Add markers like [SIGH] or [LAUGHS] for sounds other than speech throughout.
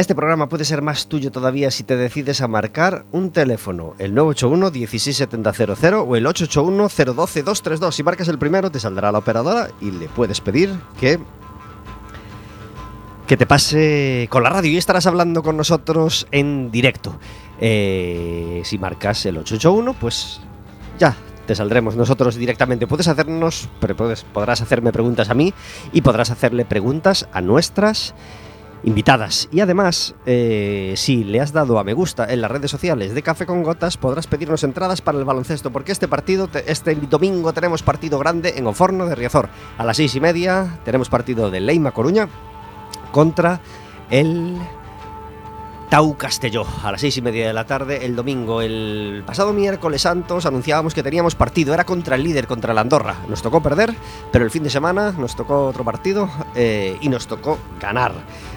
Este programa puede ser más tuyo todavía si te decides a marcar un teléfono, el 981 16700 o el 881 012 232. Si marcas el primero, te saldrá la operadora y le puedes pedir que que te pase con la radio y estarás hablando con nosotros en directo. Eh, si marcas el 881, pues ya te saldremos nosotros directamente. Puedes hacernos, podrás hacerme preguntas a mí y podrás hacerle preguntas a nuestras invitadas. Y además, eh, si le has dado a me gusta en las redes sociales de Café con Gotas, podrás pedirnos entradas para el baloncesto, porque este partido, te- este domingo tenemos partido grande en Oforno de Riazor. A las seis y media tenemos partido de Leima Coruña contra el Tau Castelló a las seis y media de la tarde el domingo. El pasado miércoles santos anunciábamos que teníamos partido, era contra el líder, contra la Andorra. Nos tocó perder, pero el fin de semana nos tocó otro partido eh, y nos tocó ganar.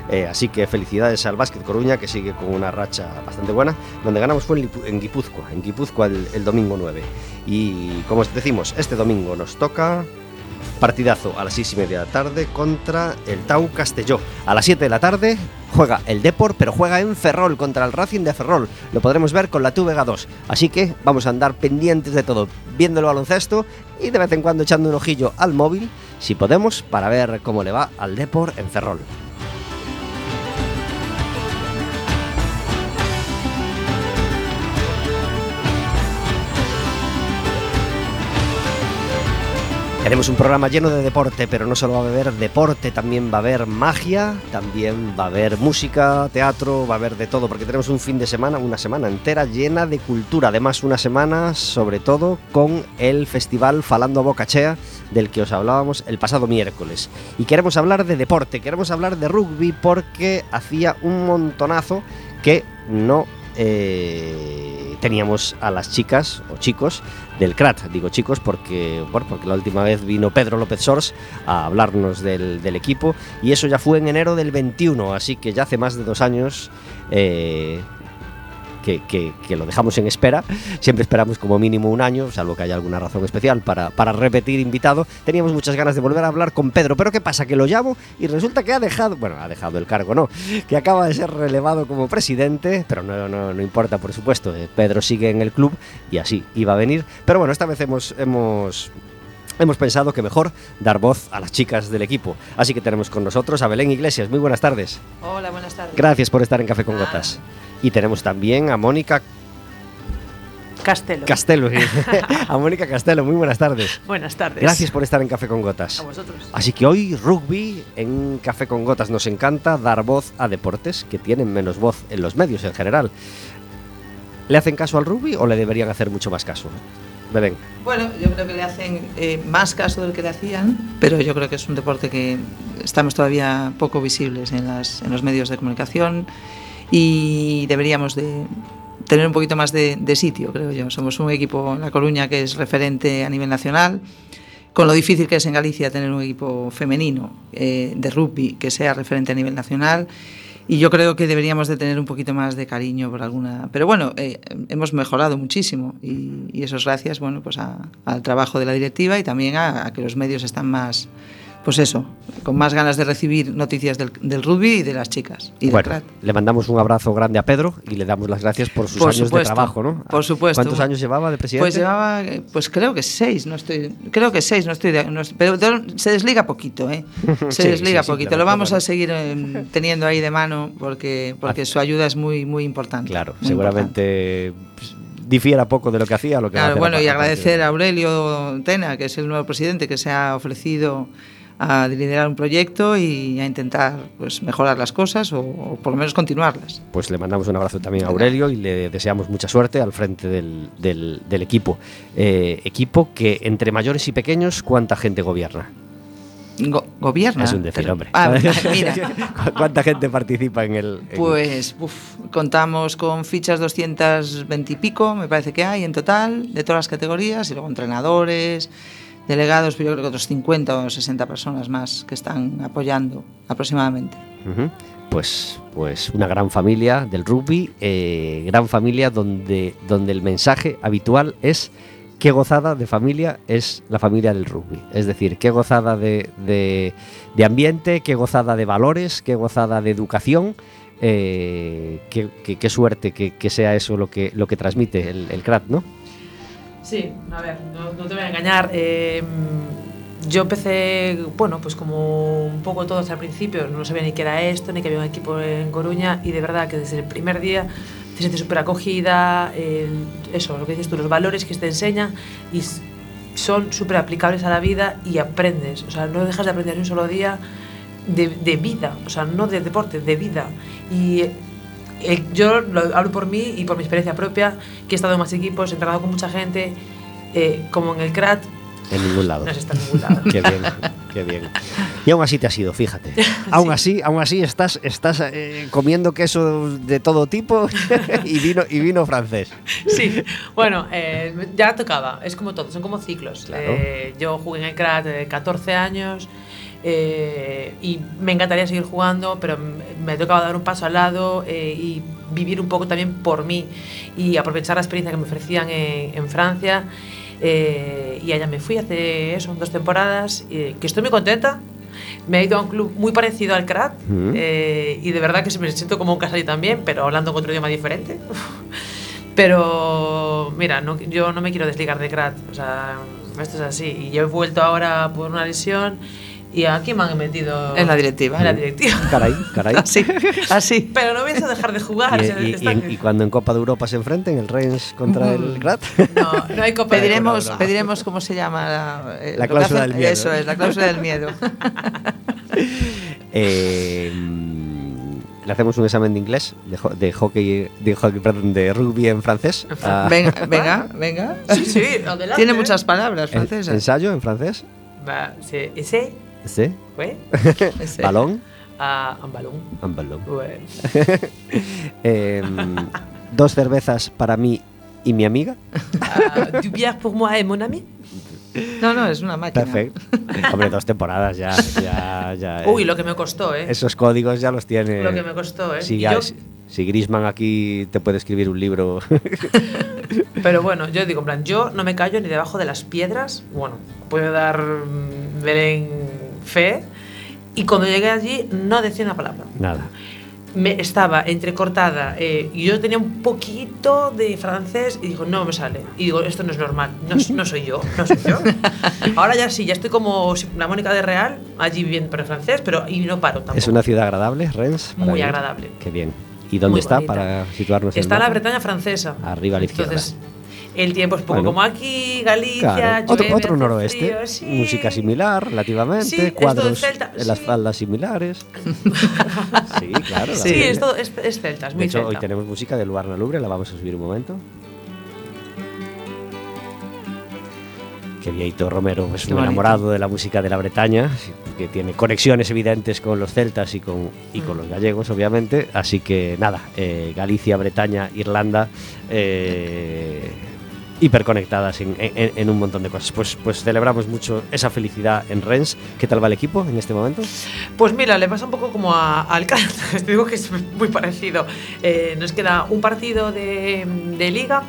Eh, así que felicidades al Básquet Coruña, que sigue con una racha bastante buena. Donde ganamos fue en, Guipúzcoa, en Guipúzcoa el, domingo 9. Y como os decimos, este domingo nos toca partidazo a las 6 y media de la tarde contra el Tau Castelló. A las 7 de la tarde juega el Depor, pero juega en Ferrol contra el Racing de Ferrol. Lo podremos ver con la TVG 2. Así que vamos a andar pendientes de todo, viendo el baloncesto y de vez en cuando echando un ojillo al móvil, si podemos, para ver cómo le va al Depor en Ferrol. Tenemos un programa lleno de deporte, pero no solo va a haber deporte, también va a haber magia, también va a haber música, teatro, va a haber de todo, porque tenemos un fin de semana, una semana entera llena de cultura. Además, una semana sobre todo con el festival Falando a Bocachea, del que os hablábamos el pasado miércoles. Y queremos hablar de deporte, queremos hablar de rugby, porque hacía un montonazo que no eh, teníamos a las chicas o chicos del CRAT. Digo chicos porque, bueno, porque la última vez vino Pedro López Sors a hablarnos del, del equipo y eso ya fue en enero del 21, así que ya hace más de dos años eh, que, que- que lo dejamos en espera. Siempre esperamos como mínimo un año, salvo que haya alguna razón especial para, para repetir invitado. Teníamos muchas ganas de volver a hablar con Pedro, pero ¿qué pasa? Que lo llamo y resulta que ha dejado, bueno, ha dejado el cargo, no, que acaba de ser relevado como presidente, pero no, no, no importa, por supuesto. eh, Pedro sigue en el club y así iba a venir. Pero bueno, esta vez hemos, hemos Hemos pensado que mejor dar voz a las chicas del equipo. Así que tenemos con nosotros a Belén Iglesias. Muy buenas tardes. Hola, buenas tardes. Gracias por estar en Café con Gotas. Y tenemos también a Mónica Castelo. Castelo. [LAUGHS] a Mónica Castelo. Muy buenas tardes. buenas tardes. Gracias por estar en Café con Gotas. A vosotros. Así que hoy rugby en Café con Gotas. Nos encanta dar voz a deportes que tienen menos voz en los medios en general. ¿Le hacen caso al rugby o le deberían hacer mucho más caso? Belén. Bueno, yo creo que le hacen eh, más caso del que le hacían, pero yo creo que es un deporte que estamos todavía poco visibles en, las, en los medios de comunicación y deberíamos de tener un poquito más de, de sitio, creo yo. Somos un equipo en La Coruña que es referente a nivel nacional, con lo difícil que es en Galicia tener un equipo femenino eh, de rugby que sea referente a nivel nacional. Y yo creo que deberíamos de tener un poquito más de cariño por alguna... Pero bueno, eh, hemos mejorado muchísimo y, y eso es gracias bueno, pues a- al trabajo de la directiva y también a, a que los medios están más, pues eso, con más ganas de recibir noticias del, del rugby y de las chicas. Y bueno, le mandamos un abrazo grande a Pedro y le damos las gracias por sus por años supuesto, de trabajo, ¿no? Por supuesto. ¿Cuántos años llevaba de presidente? Pues llevaba, pues creo que seis, no estoy, creo que seis, no estoy, de, no, pero se desliga poquito, ¿eh? [LAUGHS] Se Sí, desliga sí, poquito. Lo vamos a seguir eh, teniendo ahí de mano porque, porque su ayuda es muy, muy importante. Claro, muy seguramente pues, difiera poco de lo que hacía lo que Claro, bueno, y agradecer a Aurelio Tena, que es el nuevo presidente, que se ha ofrecido a liderar un proyecto y a intentar pues, mejorar las cosas o, o por lo menos continuarlas. Pues le mandamos un abrazo también a Aurelio y le deseamos mucha suerte al frente del, del- del equipo. Eh, equipo que entre mayores y pequeños, ¿cuánta gente gobierna? Go- gobierna. Es un decir, hombre. Ah, [LAUGHS] mira, [LAUGHS] ¿Cuánta gente participa en el...? en- pues uf, contamos con fichas 220 y pico, me parece que hay en total, de todas las categorías, y luego entrenadores, delegados, pero yo creo que otros 50 o 60 personas más que están apoyando aproximadamente. Pues, pues una gran familia del rugby, eh, gran familia donde, donde el mensaje habitual es qué gozada de familia es la familia del rugby. Es decir, qué gozada de, de- de ambiente, qué gozada de valores, qué gozada de educación. eh, qué, qué- qué suerte que, que sea eso lo que, lo que transmite el, el CRAT, ¿no? Sí, a ver, no, te voy a engañar. eh, yo empecé, bueno, pues como un poco todos al principio, no sabía ni qué era esto, ni que había un equipo en Coruña, y de verdad que desde el primer día te sientes súper acogida, eso, lo que dices tú, los valores que te enseñan, y son súper aplicables a la vida y aprendes, o sea, no dejas de aprender un solo día de, de vida, o sea, no de deporte, de vida. Y eh, yo lo hablo por mí y por mi experiencia propia, que he estado en más equipos, he entrenado con mucha gente, eh, como en el CRAT, En ningún lado. no se está en ningún lado. [LAUGHS] Qué bien, qué bien. Y aún así te has ido, fíjate. [LAUGHS] Aún así, aún así estás, estás eh, comiendo queso de todo tipo [LAUGHS] y vino, y vino francés. Sí, bueno, eh, ya tocaba, es como todo, son como ciclos. Claro. Eh, yo jugué en el CRAT eh, 14 años eh, y me encantaría seguir jugando, pero me tocaba dar un paso al lado eh, y vivir un poco también por mí y aprovechar la experiencia que me ofrecían en, en Francia. Eh, y allá me fui hace eso, dos temporadas, que estoy muy contenta. Me he ido a un club muy parecido al CRAT eh, y de verdad que me siento como un casalí también, pero hablando con otro idioma diferente. [LAUGHS] Pero mira, no, yo no me quiero desligar de CRAT, o sea, esto es así. Y yo he vuelto ahora por una lesión y aquí me han metido En la directiva. En la directiva. Caray, caray. [LAUGHS] Así, así. Pero no pienso dejar de jugar. o sea, Y, y- y en- y cuando en Copa de Europa se enfrenten, el Reims contra el Grat. no, no hay copa de Pediremos, Europa. pediremos cómo se llama la, eh, La que cláusula hacen- del miedo. Eso es, la cláusula del miedo. [LAUGHS] Eh, le hacemos un examen de inglés, de, ho- de hockey, de hockey, perdón, de rugby en francés. Ah, Venga, venga, venga. Sí, sí, adelante. Tiene muchas palabras francesas. ensayo en francés. Va, sí, ese, Sí. güey, Ese. Balón. a un balón. Un balón. Güey. [LAUGHS] Eh, dos cervezas para mí y mi amiga. Ah, du bière pour moi et mon ami. No, no, es una máquina. Perfecto. [LAUGHS] Hombre, dos temporadas ya. ya, ya Uy, eh, lo que me costó, ¿eh? Esos códigos ya los tiene. Lo que me costó, ¿eh? Si, ya- yo- si, si Griezmann aquí te puede escribir un libro. [LAUGHS] Pero bueno, yo digo, en plan, yo no me callo ni debajo de las piedras. Bueno, puedo dar mm, Belén fe. Y cuando llegué allí, no decía una palabra. Nada. Me estaba entrecortada eh, y yo tenía un poquito de francés y digo, no me sale. Y digo, esto no es normal, no, no soy yo, no soy yo. [LAUGHS] Ahora ya sí, ya estoy como la Mónica de Real, allí viviendo pero en francés, pero y no paro tampoco. Es una ciudad agradable, Rennes. Muy agradable. Qué bien. ¿Y dónde Muy está bonita. para situarnos Está en la? Bretaña francesa. Arriba a la izquierda. Entonces, el tiempo es poco Bueno. como aquí, Galicia, Claro, otro, llueve, otro hace noroeste, frío, sí. música similar relativamente, Sí, cuadros de Celta, en las faldas similares. [LAUGHS] sí, claro. la Sí, es, todo, es, es celta, es De muy hecho, hoy tenemos música de Luarna Lubre, la vamos a subir un momento. Que Vieito Romero es Qué un bonito. enamorado de la música de la Bretaña, que tiene conexiones evidentes con los celtas y con, y con Mm. los gallegos, obviamente. Así que nada, eh, Galicia, Bretaña, Irlanda, eh, hiperconectadas en, en- en un montón de cosas. Pues, pues celebramos mucho esa felicidad en Rennes. ¿Qué tal va el equipo en este momento? Pues mira, le pasa un poco como a- CRAT, [LAUGHS] te digo que es muy parecido. Eh, nos queda un partido de, de liga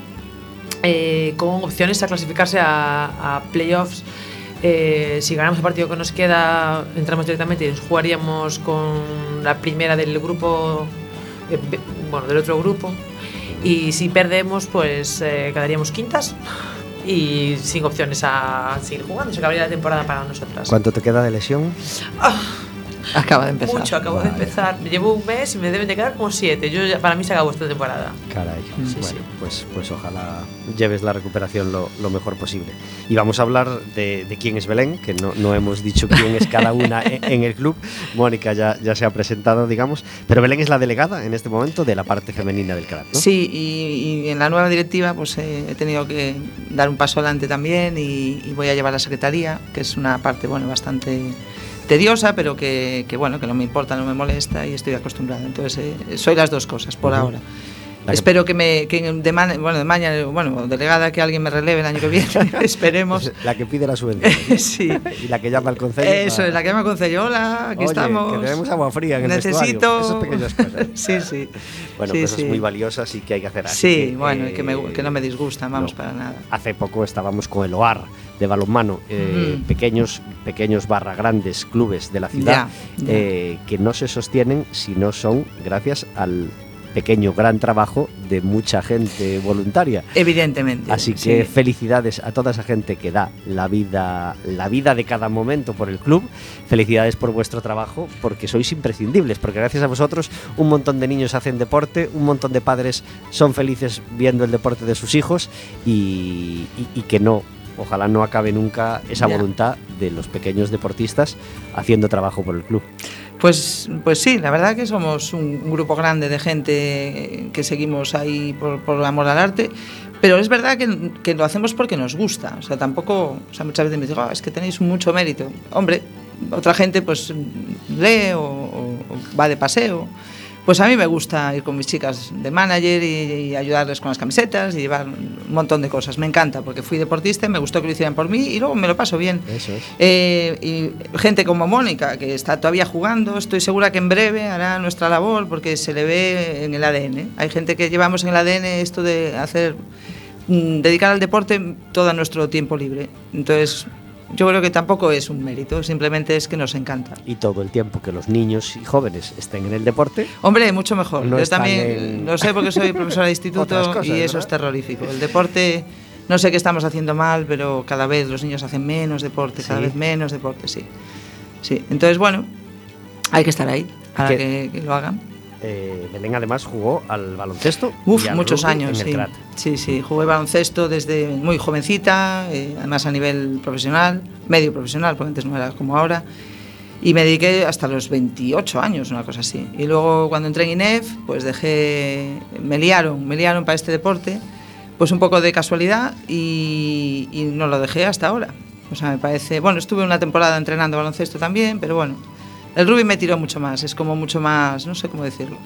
eh, con opciones a clasificarse a, a playoffs Eh, si ganamos el partido que nos queda, entramos directamente y nos jugaríamos con la primera del grupo, eh, bueno, del otro grupo. Y si perdemos, pues eh, quedaríamos quintas y sin opciones a seguir jugando. Se acabaría la temporada para nosotras. ¿Cuánto te queda de lesión? Ah, Acaba de empezar. Mucho, acabo de empezar. Llevo un mes y me deben de quedar como siete. Yo, ya- para mí se acabó esta temporada. Caray. Sí, bueno, sí. Pues, pues ojalá lleves la recuperación lo, lo mejor posible. Y vamos a hablar de, de quién es Belén, que no, no hemos dicho quién es cada una en, en el club. Mónica ya, ya se ha presentado, digamos. Pero Belén es la delegada en este momento de la parte femenina del CRAT, ¿no? Sí, y, y en la nueva directiva pues eh, he tenido que dar un paso adelante también y, y voy a llevar la secretaría, que es una parte bueno bastante tediosa, pero que, que, bueno que no me importa, no me molesta y estoy acostumbrada. Entonces eh, soy las dos cosas por ahora. La Espero que me que de, man- bueno, de mañana, bueno, delegada que alguien me releve el año que viene, [LAUGHS] esperemos. La que pide la subvención. [LAUGHS] sí. y la que llama al consejo. Eso es la que me concedió. Hola, aquí Oye, estamos. que tenemos agua fría en el Necesito. Esas pequeñas cosas. [LAUGHS] sí, sí. Bueno, Sí, cosas sí. muy valiosas y que hay que hacer así. Sí, que, bueno, eh, que, me- que no me disgustan, vamos, no. para nada. Hace poco estábamos con el OAR de balonmano, eh, Ujú. pequeños, pequeños barra grandes clubes de la ciudad Ya, ya. eh, que no se sostienen si no son gracias al pequeño gran trabajo de mucha gente voluntaria. Evidentemente. Así que sí. felicidades a toda esa gente que da la vida, la vida de cada momento por el club. Felicidades por vuestro trabajo, porque sois imprescindibles, porque gracias a vosotros un montón de niños hacen deporte, un montón de padres son felices viendo el deporte de sus hijos y, y- y que no, ojalá no acabe nunca esa voluntad de los pequeños deportistas haciendo trabajo por el club. Pues, pues sí, la verdad que somos un, grupo grande de gente que seguimos ahí por, por amor al arte, pero es verdad que, lo hacemos porque nos gusta. O sea, tampoco, muchas veces me dicen, "Ah, es que tenéis mucho mérito. Hombre, otra gente pues lee o- o va de paseo. Pues a mí me gusta ir con mis chicas de manager y, y ayudarles con las camisetas y llevar un montón de cosas. Me encanta porque fui deportista y me gustó que lo hicieran por mí y luego me lo paso bien. Eso es. Eh, y gente como Mónica, que está todavía jugando, estoy segura que en breve hará nuestra labor porque se le ve en el ADN. Hay gente que llevamos en el ADN esto de hacer, mm, dedicar al deporte todo nuestro tiempo libre. Entonces, yo creo que tampoco es un mérito, simplemente es que nos encanta. Y todo el tiempo que los niños y jóvenes estén en el deporte, Hombre, mucho mejor. No Yo también en- lo sé porque soy profesora de [LAUGHS] instituto cosas, y eso ¿verdad? es terrorífico. El deporte, no sé qué estamos haciendo mal, pero cada vez los niños hacen menos deporte, cada Sí. vez menos deporte, sí. Sí, entonces bueno, hay que estar ahí para que lo hagan. Eh, Belén además jugó al baloncesto. Uf, al muchos años, en el sí. Crat. Sí, sí, jugué baloncesto desde muy jovencita, eh, además a nivel profesional, medio profesional, porque antes no era como ahora. Y me dediqué hasta los 28 años, una cosa así. Y luego cuando entré en INEF, pues dejé, me liaron, me liaron para este deporte, pues un poco de casualidad y, y no lo dejé hasta ahora. O sea, me parece, bueno, estuve una temporada entrenando baloncesto también, pero bueno, el rugby me tiró mucho más, es como mucho más, no sé cómo decirlo.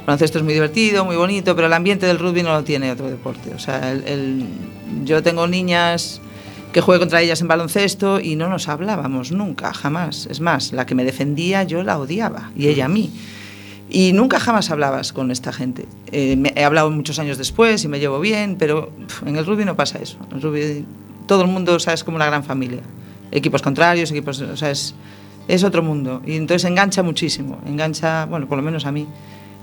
El baloncesto es muy divertido, muy bonito, pero el ambiente del rugby no lo tiene otro deporte. O sea, yo tengo niñas que jugué contra ellas en baloncesto y no nos hablábamos nunca, jamás. Es más, la que me defendía yo la odiaba y ella a mí. Y nunca jamás hablabas con esta gente. Eh, he hablado muchos años después y me llevo bien, pero en el rugby no pasa eso. En el rugby todo el mundo o sea, es como una gran familia. Equipos contrarios, equipos, o sea, es, es otro mundo. Y entonces engancha muchísimo. Engancha, bueno, por lo menos a mí.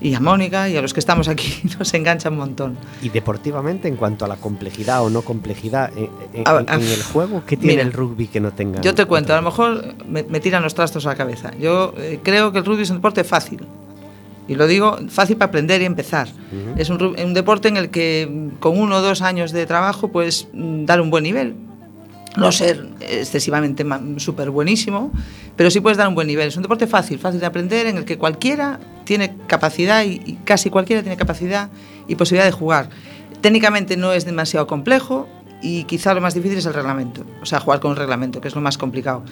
Y a Mónica y a los que estamos aquí [LAUGHS] nos engancha un montón. Y deportivamente, en cuanto a la complejidad o no complejidad en, en- A- en- a- en el juego, ¿qué tiene Mira, el rugby que no tenga? Yo te cuento, a lo mejor me, me tiran los trastos a la cabeza. Yo eh, creo que el rugby es un deporte fácil. Y lo digo fácil para aprender y empezar. Es un deporte en el que mm, con uno o dos años de trabajo puedes mm, dar un buen nivel. No ser excesivamente súper buenísimo, pero sí puedes dar un buen nivel. Es un deporte fácil, fácil de aprender, en el que cualquiera tiene capacidad y, casi cualquiera tiene capacidad y posibilidad de jugar. Técnicamente no es demasiado complejo y quizá lo más difícil es el reglamento, o sea, jugar con un reglamento, que es lo más complicado.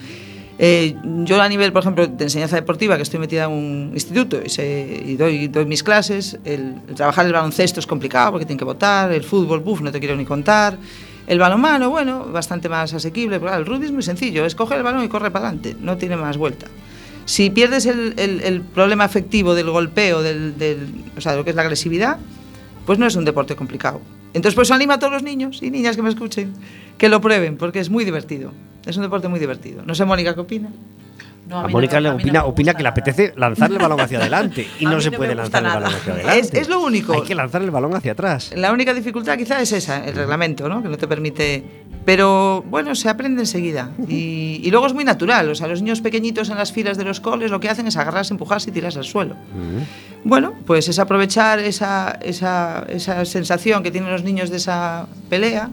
Eh, yo a nivel, por ejemplo, de enseñanza deportiva, que estoy metida en un instituto y, doy mis clases, el, el trabajar el baloncesto es complicado porque tienen que votar, el fútbol, buf, no te quiero ni contar. El balonmano, bueno, bastante más asequible, el rugby es muy sencillo, es coger el balón y corre para adelante, no tiene más vuelta. Si pierdes el, problema afectivo del golpeo, del, del- o sea, lo que es la agresividad, pues no es un deporte complicado. Entonces, pues anima a todos los niños y niñas que me escuchen que lo prueben, porque es muy divertido. Es un deporte muy divertido. No sé, Mónica, ¿qué opina? No, A mí Mónica no- le no opina, que le apetece lanzar el balón hacia adelante y [LAUGHS] no se puede lanzar el balón hacia adelante. Es- es lo único. Hay que lanzar el balón hacia atrás. La única dificultad quizá es esa, el reglamento, ¿no? Que no te permite... Pero bueno, se aprende enseguida. Y, y luego es muy natural. O sea, los niños pequeñitos en las filas de los coles lo que hacen es agarrarse, empujarse y tirarse al suelo. Mm. Bueno, pues es aprovechar esa, esa, esa sensación que tienen los niños de esa pelea,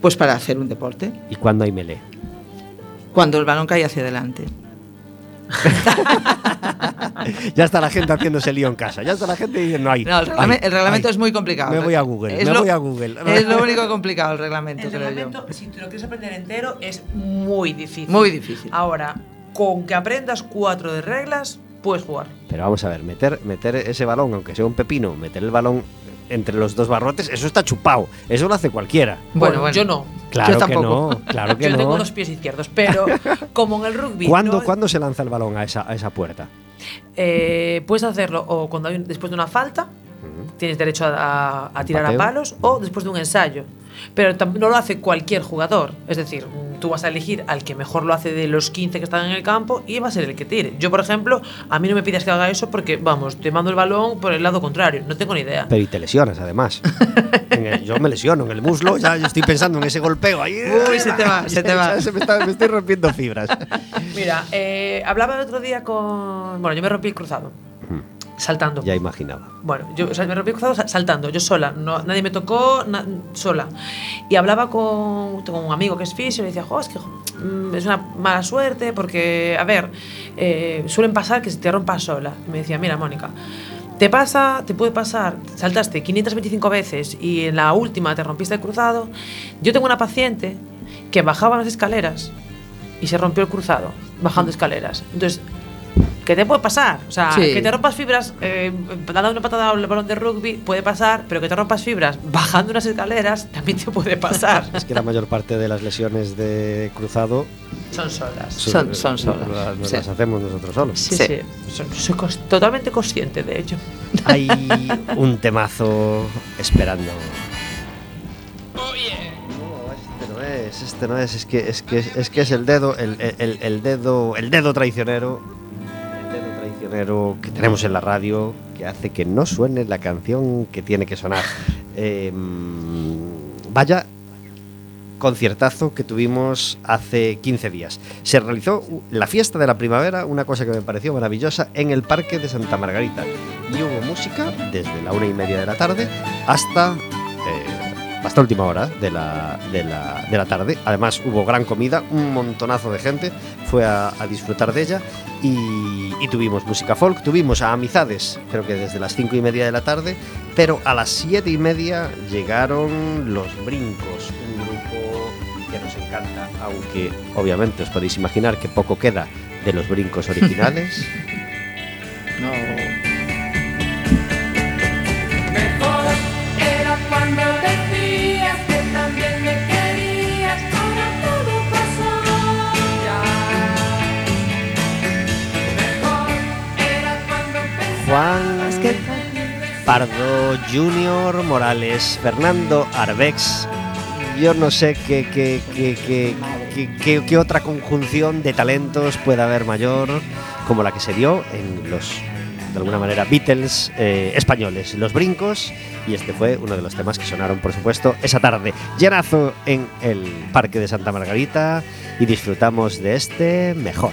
pues para hacer un deporte. ¿Y cuándo hay melee? Cuando el balón cae hacia adelante. [LAUGHS] ya está la gente haciéndose lío en casa. Ya está la gente diciendo, ay, No, el, reglame- ay, el reglamento ay, es muy complicado. Me voy a Google, Es me lo- voy a Google. [LAUGHS] Es lo único complicado el reglamento, El creo reglamento, yo. si te lo quieres aprender entero, es muy difícil. Muy difícil. Ahora, con que aprendas cuatro de reglas, puedes jugar. Pero vamos a ver, meter, meter ese balón, aunque sea un pepino, meter el balón entre los dos barrotes, eso está chupado. Eso lo hace cualquiera. Bueno, bueno. yo no. Claro Yo que tampoco. no, claro que [LAUGHS] yo no. tengo dos pies izquierdos, pero [LAUGHS] como en el rugby. ¿Cuándo, no- cuándo se lanza el balón a esa, a esa puerta? Eh, puedes hacerlo o cuando hay un- después de una falta, tienes derecho a, a- a tirar a palos, o después de un ensayo. Pero no lo hace cualquier jugador. Es decir, tú vas a elegir al que mejor lo hace de los 15 que están en el campo y va a ser el que tire. Yo, por ejemplo, a mí no me pidas que haga eso porque, vamos, te mando el balón por el lado contrario. No tengo ni idea. Pero y te lesionas, además. [LAUGHS] El- yo me lesiono en el muslo, ya yo estoy pensando en ese golpeo ahí. Uy, se te va, [LAUGHS] se te va. Se me, está- me estoy rompiendo fibras. Mira, eh, hablaba el otro día con. Bueno, yo me rompí el cruzado, saltando. Ya imaginaba. Bueno, yo o sea, me rompí el cruzado sa- saltando, yo sola, no, nadie me tocó, na- sola. Y hablaba con, un amigo que es fisio y le decía, jo, es que mm, es una mala suerte porque, a ver, eh, suelen pasar que se te rompas sola. Y me decía, mira, Mónica, te pasa, te puede pasar, saltaste 525 veces y en la última te rompiste el cruzado. Yo tengo una paciente que bajaba las escaleras y se rompió el cruzado bajando escaleras. Entonces, ¿qué te puede pasar? O sea, Sí. que te rompas fibras eh, dando una patada al balón de rugby puede pasar, pero que te rompas fibras bajando unas escaleras también te puede pasar. [LAUGHS] Es que la mayor parte de las lesiones de cruzado Son solas. Son- son solas, Las, nos sí. las hacemos nosotros solos. Sí, Sí. sí. Soy, totalmente consciente de ello. Hay un temazo esperando. No, este no es, este no es, es que es que es, que es el dedo, el, el- el dedo, el dedo traicionero, que tenemos en la radio que hace que no suene la canción que tiene que sonar. Eh, vaya conciertazo que tuvimos hace 15 días. Se realizó la fiesta de la primavera, una cosa que me pareció maravillosa, en el Parque de Santa Margarita. Y hubo música desde la una y media de la tarde hasta, eh, hasta última hora de la, de, la, de la tarde. Además hubo gran comida, un montonazo de gente fue a, disfrutar de ella y, y tuvimos música folk, tuvimos a Amizades, creo que desde las cinco y media de la tarde, pero a las siete y media llegaron los brincos, un grupo que nos encanta, aunque obviamente os podéis imaginar que poco queda de los brincos originales. [LAUGHS] No. Juan Pardo Junior Morales, Fernando Arbex. Yo no sé qué, qué, qué, qué, otra conjunción de talentos puede haber mayor como la que se dio en los, de alguna manera, Beatles eh, españoles, Los Brincos, y este fue uno de los temas que sonaron, por supuesto, esa tarde. Llenazo en el Parque de Santa Margarita y disfrutamos de este. Mejor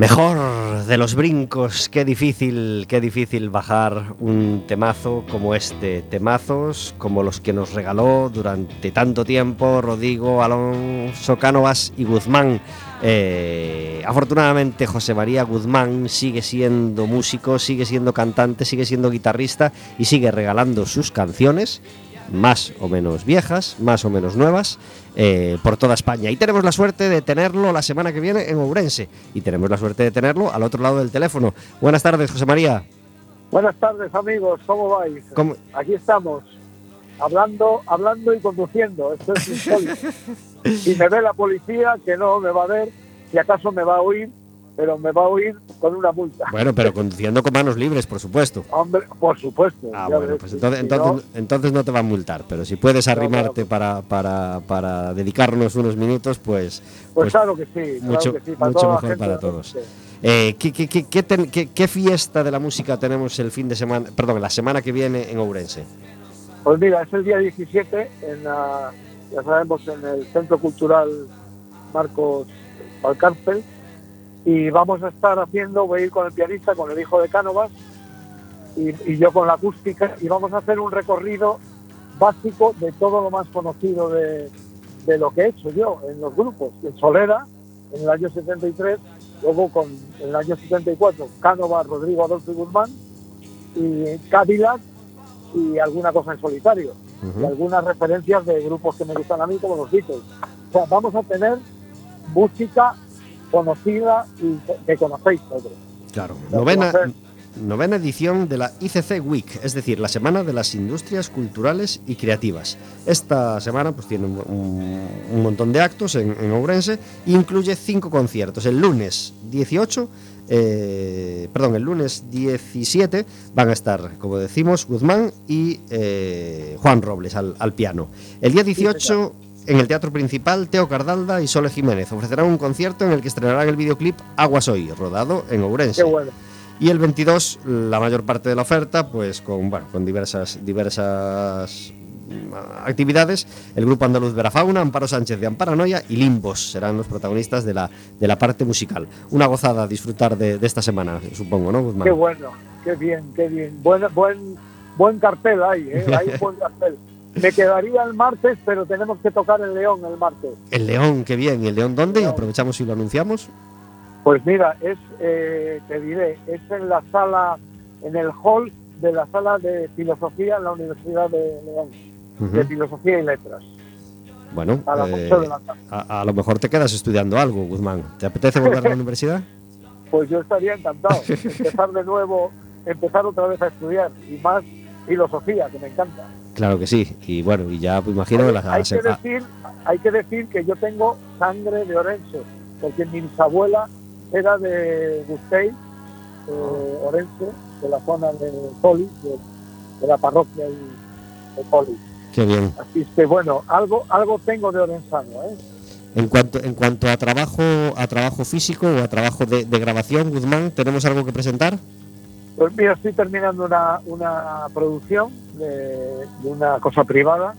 Mejor de los brincos, qué difícil, qué difícil bajar un temazo como este, temazos como los que nos regaló durante tanto tiempo Rodrigo Alonso Cánovas y Guzmán. Eh, afortunadamente José María Guzmán sigue siendo músico, sigue siendo cantante, sigue siendo guitarrista y sigue regalando sus canciones más o menos viejas, más o menos nuevas, eh, por toda España. Y tenemos la suerte de tenerlo la semana que viene en Ourense. Y tenemos la suerte de tenerlo al otro lado del teléfono. Buenas tardes, José María. Buenas tardes amigos, ¿cómo vais? ¿Cómo- Aquí estamos, hablando, hablando y conduciendo, esto es [LAUGHS] insólito. y me ve la policía, que no me va a ver, si acaso me va a oír, pero me va a oír con una multa. Bueno, pero conduciendo con manos libres, por supuesto. Hombre, por supuesto. Ah, bueno, ves, pues si- entonces, si entonces, entonces no te va a multar, pero si puedes No, arrimarte claro. para, para, para dedicarnos unos minutos, pues, no, pues, pues claro que sí, claro mucho- que sí, para mucho toda la mejor para todos. Eh, ¿qué, qué- qué- qué ten- qué- qué fiesta de la música tenemos el fin de semana, perdón, la semana que viene en Ourense? Pues mira, es el día 17, en la, ya sabemos, en el Centro Cultural Marcos Valcárcel, y vamos a estar haciendo, voy a ir con el pianista, con el hijo de Cánovas, y, y yo con la acústica, y vamos a hacer un recorrido básico de todo lo más conocido de, de lo que he hecho yo en los grupos. En Solera, en el año 73, luego con en el año 74, Cánovas, Rodrigo Adolfo y Guzmán, y Cadillac, y alguna cosa en solitario y Ujú. algunas referencias de grupos que me gustan a mí, como los Beatles. O sea, vamos a tener música conocida y que- conocéis todos. Claro, novena, edición de la ICC Week, es decir, la Semana de las Industrias Culturales y Creativas. Esta semana pues tiene un, un- un montón de actos en, en Ourense incluye cinco conciertos. El lunes 18, eh, perdón, el lunes 17 van a estar, como decimos, Guzmán y eh, Juan Robles al, al piano. El día 18... En el teatro principal, Teo Cardalda y Sole Jiménez ofrecerán un concierto en el que estrenarán el videoclip Aguas Hoy, rodado en Ourense. Qué bueno. Y el 22, la mayor parte de la oferta, pues con, bueno, con diversas, diversas mm, actividades. El grupo andaluz Verafauna, Amparo Sánchez de Amparanoia y Limbos serán los protagonistas de la, de la parte musical. Una gozada disfrutar de, de esta semana, supongo, ¿no, Guzmán? Qué bueno, qué bien, qué bien. Buen, buen, buen cartel ahí, ¿eh? hay [LAUGHS] un buen cartel. Me quedaría el martes, pero tenemos que tocar el León el martes. El León, qué bien. ¿Y el León dónde? León. aprovechamos y lo anunciamos. Pues mira, es, eh, te diré, es en la sala, en el hall de la sala de filosofía en la Universidad de León, de filosofía y letras, Bueno, a eh, 8 de la tarde. a, a lo mejor te quedas estudiando algo, Guzmán. ¿Te apetece volver a la [LAUGHS] universidad? Pues yo estaría encantado, [LAUGHS] empezar de nuevo, empezar otra vez a estudiar, y más filosofía, que me encanta. Claro que sí. Y bueno, y ya pues, imagino que las hay, que ah, decir, hay que decir que yo tengo sangre de Orense, porque mi bisabuela era de Gustei, eh, Orense, de la zona de Poli, de, de la parroquia de Poli. Qué bien. Así que bueno, algo, algo tengo de Orensano, ¿eh? En cuanto, en cuanto a trabajo, a trabajo físico o a trabajo de, de grabación, Guzmán, ¿tenemos algo que presentar? Pues mira, estoy terminando una, una producción de, de una cosa privada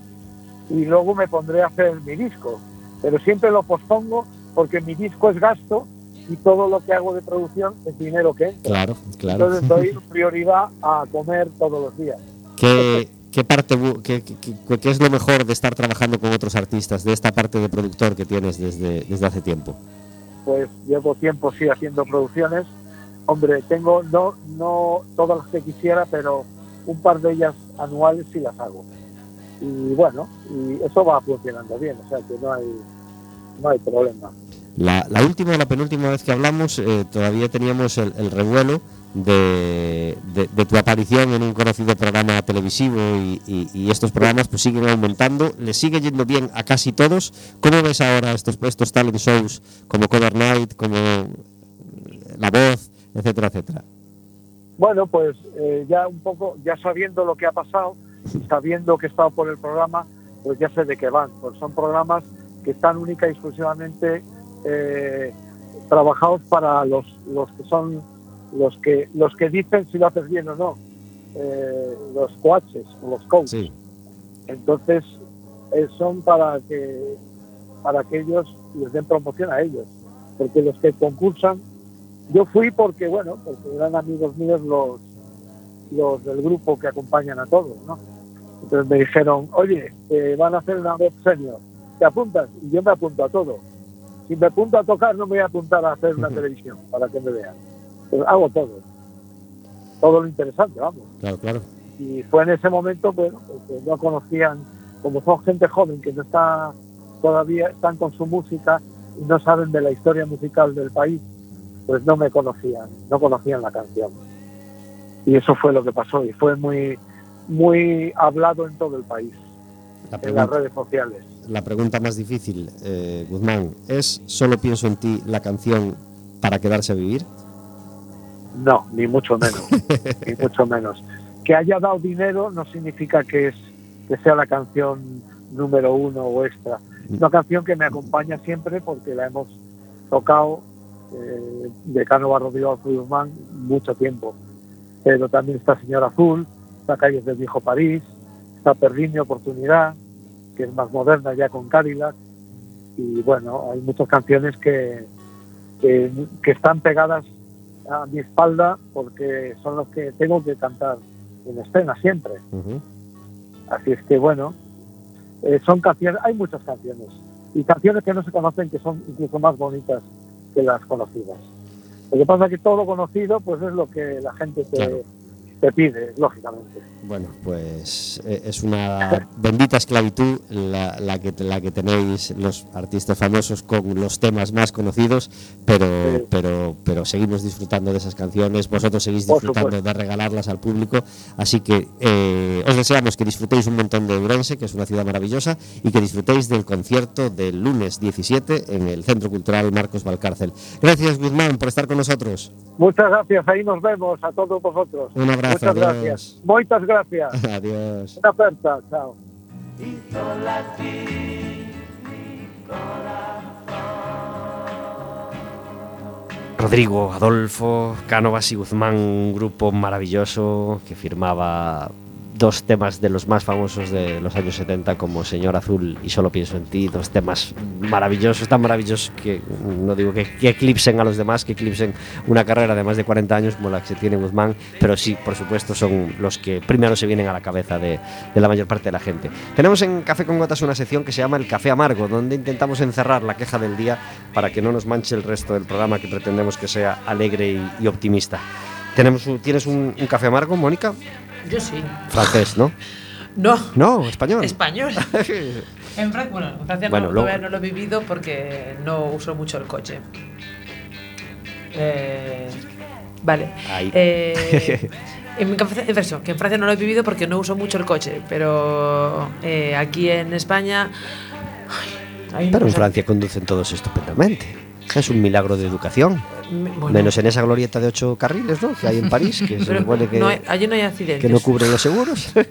y luego me pondré a hacer mi disco. Pero siempre lo pospongo porque mi disco es gasto y todo lo que hago de producción es dinero que entra. Claro, claro. Entonces doy [LAUGHS] prioridad a comer todos los días. ¿Qué, qué parte, qué- qué- qué es lo mejor de estar trabajando con otros artistas, de esta parte de productor que tienes desde, desde hace tiempo? Pues llevo tiempo sí haciendo producciones. Hombre, tengo no, no todas las que quisiera, pero un par de ellas anuales sí las hago. Y bueno, y eso va funcionando bien, o sea que no hay, no hay problema. La, la última la penúltima vez que hablamos, eh, todavía teníamos el, el revuelo de, de- de tu aparición en un conocido programa televisivo y, y- y estos programas pues siguen aumentando, le sigue yendo bien a casi todos. ¿Cómo ves ahora estos, estos talent shows como Cover Night, como La Voz, etcétera, etcétera? Bueno, pues eh, ya un poco, ya sabiendo lo que ha pasado, y sabiendo que he estado por el programa, pues ya sé de qué van. Pues son programas que están única y exclusivamente eh, trabajados para los, los que son los que los que dicen si lo haces bien o no, eh, los coaches o los coaches. Sí, Entonces eh, son para que para que ellos les den promoción a ellos, porque los que concursan yo fui porque, bueno, porque eran amigos míos los, los del grupo que acompañan a todos, ¿no? Entonces me dijeron, oye, eh, van a hacer una web senior, ¿te apuntas? Y yo me apunto a todo. Si me apunto a tocar, no me voy a apuntar a hacer una televisión para que me vean. Pues hago todo. Todo lo interesante, vamos. Claro, claro. Y fue en ese momento, bueno, pues, no conocían, como son gente joven que no está todavía, están con su música y no saben de la historia musical del país, pues no me conocían, no conocían la canción. Y eso fue lo que pasó y fue muy, muy hablado en todo el país, La en las pregunta, redes sociales. la pregunta más difícil, eh, Guzmán, ¿es Solo pienso en ti la canción para quedarse a vivir? No, ni mucho menos, [LAUGHS] ni mucho menos. Que haya dado dinero no significa que es que sea la canción número uno o extra. Una canción que me acompaña siempre porque la hemos tocado eh, de Cano Rodrigo Guzmán mucho tiempo. Pero también está Señor Azul, está Calles del Viejo París, está Perdí mi oportunidad, que es más moderna ya con Cadillac. Y bueno, hay muchas canciones que, que, que están pegadas a mi espalda porque son los que tengo que cantar en escena siempre. Así es que bueno, eh, son canciones, hay muchas canciones y canciones que no se conocen que son incluso más bonitas que las conocidas. Lo que pasa es que todo conocido pues es lo que la gente te, Claro. Te pide, lógicamente. Bueno, pues eh, es una bendita esclavitud la, la que, la que tenéis los artistas famosos con los temas más conocidos, pero, Sí. pero, pero seguimos disfrutando de esas canciones, vosotros seguís disfrutando de regalarlas al público, así que eh, os deseamos que disfrutéis un montón de Ourense, que es una ciudad maravillosa, y que disfrutéis del concierto del lunes 17 en el Centro Cultural Marcos Valcárcel. Gracias, Guzmán, por estar con nosotros. Muchas gracias, ahí nos vemos a todos vosotros. Un abrazo, abrazo. Muchas adiós. gracias. Moitas gracias. Adiós. [LAUGHS] Una aperta, chao. Rodrigo, Adolfo, Cánovas y Guzmán, un grupo maravilloso que firmaba dos temas de los más famosos de los años 70 como Señor Azul y Solo pienso en ti, dos temas maravillosos, tan maravillosos que no digo que, que eclipsen a los demás, que eclipsen una carrera de más de 40 años como la que se tiene Guzmán, pero sí, por supuesto, son los que primero se vienen a la cabeza de, de la mayor parte de la gente. Tenemos en Café con Gotas una sección que se llama El Café Amargo, donde intentamos encerrar la queja del día para que no nos manche el resto del programa que pretendemos que sea alegre y, y optimista. Tenemos ¿Tienes un, un café amargo, Mónica? Yo sí. Francés, ¿no? [LAUGHS] No. No, español. Español. [LAUGHS] En Francia, bueno, en Francia Bueno, no, luego- todavía no lo he vivido porque no uso mucho el coche. Eh, vale. Ahí. Eh, en, Francia- en Francia- que en Francia no lo he vivido porque no uso mucho el coche, pero eh, aquí en España. ay, Pero en Francia conducen todos estupendamente. Es un milagro de educación. bueno, Menos en esa glorieta de ocho carriles, ¿no? Que hay en París, que se supone que, no hay- allí no hay accidentes. que no cubren los seguros. [LAUGHS]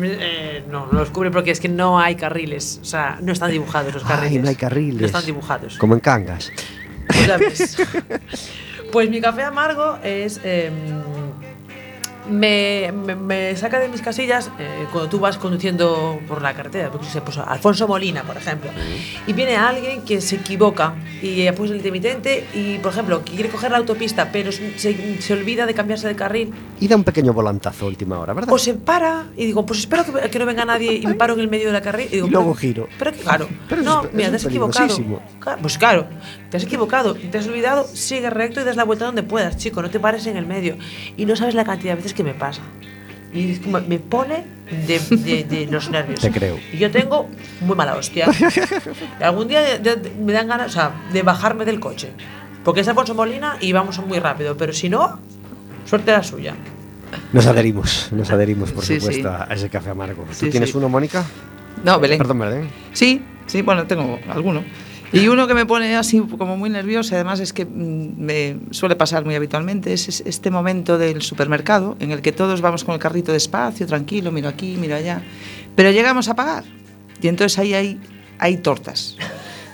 Eh, no, no los cubre porque es que no hay carriles. O sea, no están dibujados los Ay, carriles. no hay carriles. No están dibujados. Como en Cangas. Ves. [LAUGHS] Pues mi café amargo es. eh, me, me- me saca de mis casillas eh, cuando tú vas conduciendo por la carretera, porque sé, pues, Alfonso Molina, por ejemplo, y viene alguien que se equivoca y puesto el intermitente y, por ejemplo, que quiere coger la autopista, pero se, se olvida de cambiarse de carril, Y da un pequeño volantazo a última hora, ¿verdad? o se para y digo, pues espero que, que no venga nadie y me paro en el medio de la carril y, digo, Y luego pero- giro. Pero que claro, Pero no, es- mira, te has equivocado. Pues claro, te has equivocado, te has olvidado, sigue recto y das la vuelta donde puedas, chico, no te pares en el medio. Y no sabes la cantidad de veces que me pasa. Y es como- me pone de, de- de los nervios. Te creo. Y yo tengo muy mala hostia. Y algún día de- de- me dan ganas, o sea, de bajarme del coche. Porque es Alfonso Molina y vamos muy rápido, pero si no, suerte la suya. Nos adherimos, nos adherimos, por Sí, supuesto, sí. a ese café amargo. ¿Tú Sí, tienes sí. uno, Mónica? No, Belén. Perdón, Belén. Sí, sí, bueno, tengo alguno. Y uno que me pone así como muy nerviosa, además es que mm, me suele pasar muy habitualmente, es es este momento del supermercado en el que todos vamos con el carrito despacio, tranquilo, miro aquí, miro allá, pero llegamos a pagar y entonces ahí hay, hay tortas.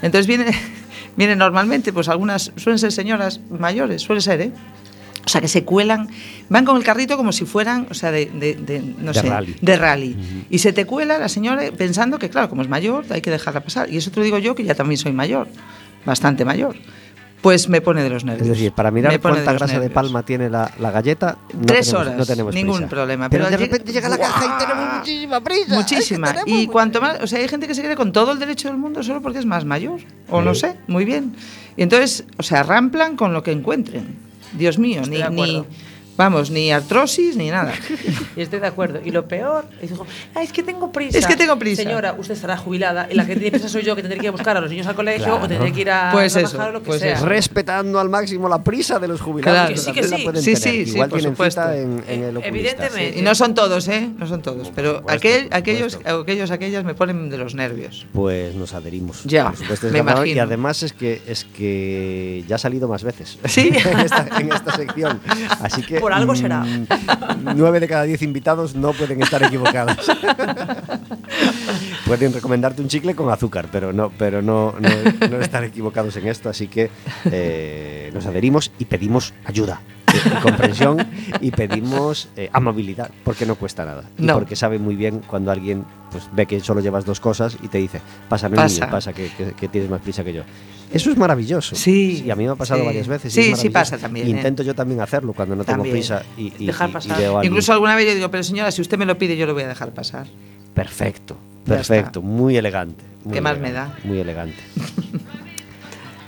Entonces viene, [LAUGHS] vienen normalmente, pues algunas suelen ser señoras mayores, suele ser, ¿eh? O sea, que se cuelan, van con el carrito como si fueran, o sea, de, de- de, no De sé, rally. de rally. Y se te cuela la señora pensando que, claro, como es mayor, hay que dejarla pasar. Y eso te lo digo yo, que ya también soy mayor, bastante mayor. Pues me pone de los nervios. Es decir, para mirar cuánta grasa de nervios. palma tiene la, la galleta, no Tres tenemos- horas, no tenemos ningún prisa. problema, Pero, pero de repente llega la caja y tenemos muchísima prisa. Muchísima. Tenemos Y cuanto más, o sea, hay gente que se cree con todo el derecho del mundo solo porque es más mayor, o no Sí. sé, muy bien. Y entonces, o sea, ramplan con lo que encuentren. Dios mío, Estoy ni, ni. Vamos, ni artrosis ni nada. Y [LAUGHS] estoy de acuerdo. Y lo peor, "Ah, es que tengo prisa. Es que tengo prisa. Señora, usted estará jubilada y la que tiene prisa soy yo, que tendré que ir a buscar a los niños al colegio Claro. o tendré que ir a Pues trabajar eso, o lo que pues sea. eso. Respetando al máximo la prisa de los jubilados. Claro. que sí, que la sí. pueden Sí, tener. sí, sí, Igual por tienen supuesto. cita en, en el oculista. Evidentemente. sí. Y no son todos, ¿eh? No son todos. Pero supuesto, aquel, aquellos, supuesto. aquellos, aquellas me ponen de los nervios. Pues nos adherimos. Ya, por supuesto, es me ganador. Y imagino. además es que es que ya ha salido más veces. Sí. [LAUGHS] en, esta, en esta sección. Así que [LAUGHS] Por algo será. mm, Nueve de cada diez invitados no pueden estar equivocados. [LAUGHS] pueden recomendarte un chicle con azúcar, pero no, pero no, no, no estar equivocados en esto. Así que eh, nos adherimos y pedimos ayuda. Y [LAUGHS] comprensión y pedimos eh, amabilidad porque no cuesta nada y porque sabe muy bien cuando alguien pues ve que solo llevas dos cosas y te dice pásame Pasa. niño, pasa que, que- que tienes más prisa que yo eso es maravilloso Sí, y a mí me ha pasado sí. varias veces Sí, sí pasa también, ¿eh? intento yo también hacerlo cuando no tengo prisa y, y- Dejar y pasar. veo. Incluso alguna vez yo digo, pero señora, si usted me lo pide, yo lo voy a dejar pasar. perfecto perfecto muy elegante muy ¿Qué más me da? muy elegante [LAUGHS]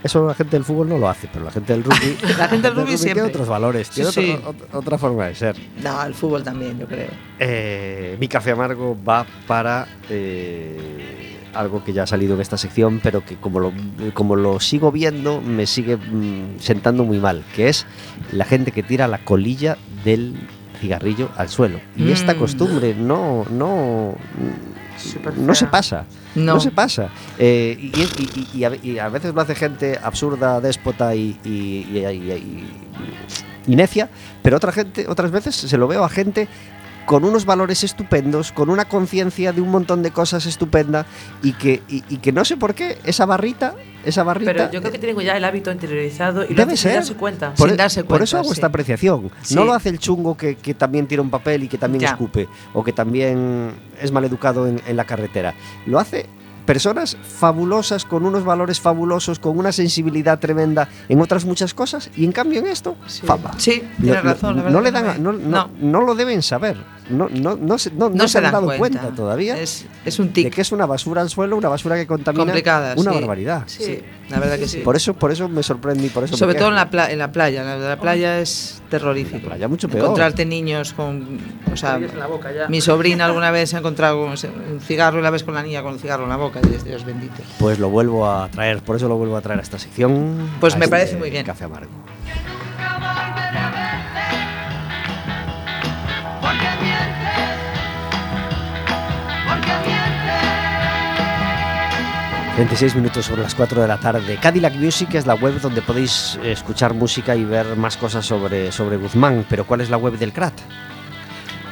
Eso la gente del fútbol no lo hace, pero la gente del rugby, [LAUGHS] La gente del rugby tiene siempre. otros valores, Sí, tiene sí. otro- ot- otra forma de ser. No, el fútbol también, yo creo. Eh, mi café amargo va para eh, algo que ya ha salido en esta sección, pero que como lo, como lo sigo viendo me sigue mm, sentando muy mal, que es la gente que tira la colilla del cigarrillo al suelo. Y esta Mm. costumbre no, no, no se pasa. No. No, se pasa. Eh, y, y- y- y a, y a veces lo hace gente absurda, déspota y necia, pero otra gente, otras veces se lo veo a gente con unos valores estupendos, con una conciencia de un montón de cosas estupenda y que, y, y que no sé por qué esa barrita, esa barrita Pero yo creo que tienen ya el hábito interiorizado y lo Debe sin ser. darse cuenta. por, sin e- darse por cuenta, eso hago sí. esta apreciación. Sí. No lo hace el chungo que, que también tira un papel y que también Ya. escupe o que también es maleducado en, en la carretera. Lo hace personas fabulosas, con unos valores fabulosos, con una sensibilidad tremenda en otras muchas cosas y en cambio en esto, fama. Sí, Lo- tienes lo- razón. la no, le dan, no, no- no lo deben saber. No, no, no, se, no, no no se han dado cuenta, todavía Es, es un de tic. que es una basura al suelo, una basura que contamina Complicada, una sí. barbaridad. Sí, la verdad que sí. Por eso, por eso me sorprende y por eso me Sobre todo quejo. en la, pla- en la playa. La, la playa es terrorífico. En la playa mucho peor. Encontrarte niños con. O sea, la boca ya. mi sobrina alguna vez se ha encontrado con un cigarro y la ves con la niña con el cigarro en la boca. Y Dios bendito. Pues lo vuelvo a traer, por eso lo vuelvo a traer a esta sección. Pues a me este parece muy bien. Café amargo. 26 minutos sobre las 4 de la tarde. Cadillac Music es la web donde podéis escuchar música y ver más cosas sobre, sobre Guzmán. Pero ¿cuál es la web del CRAT?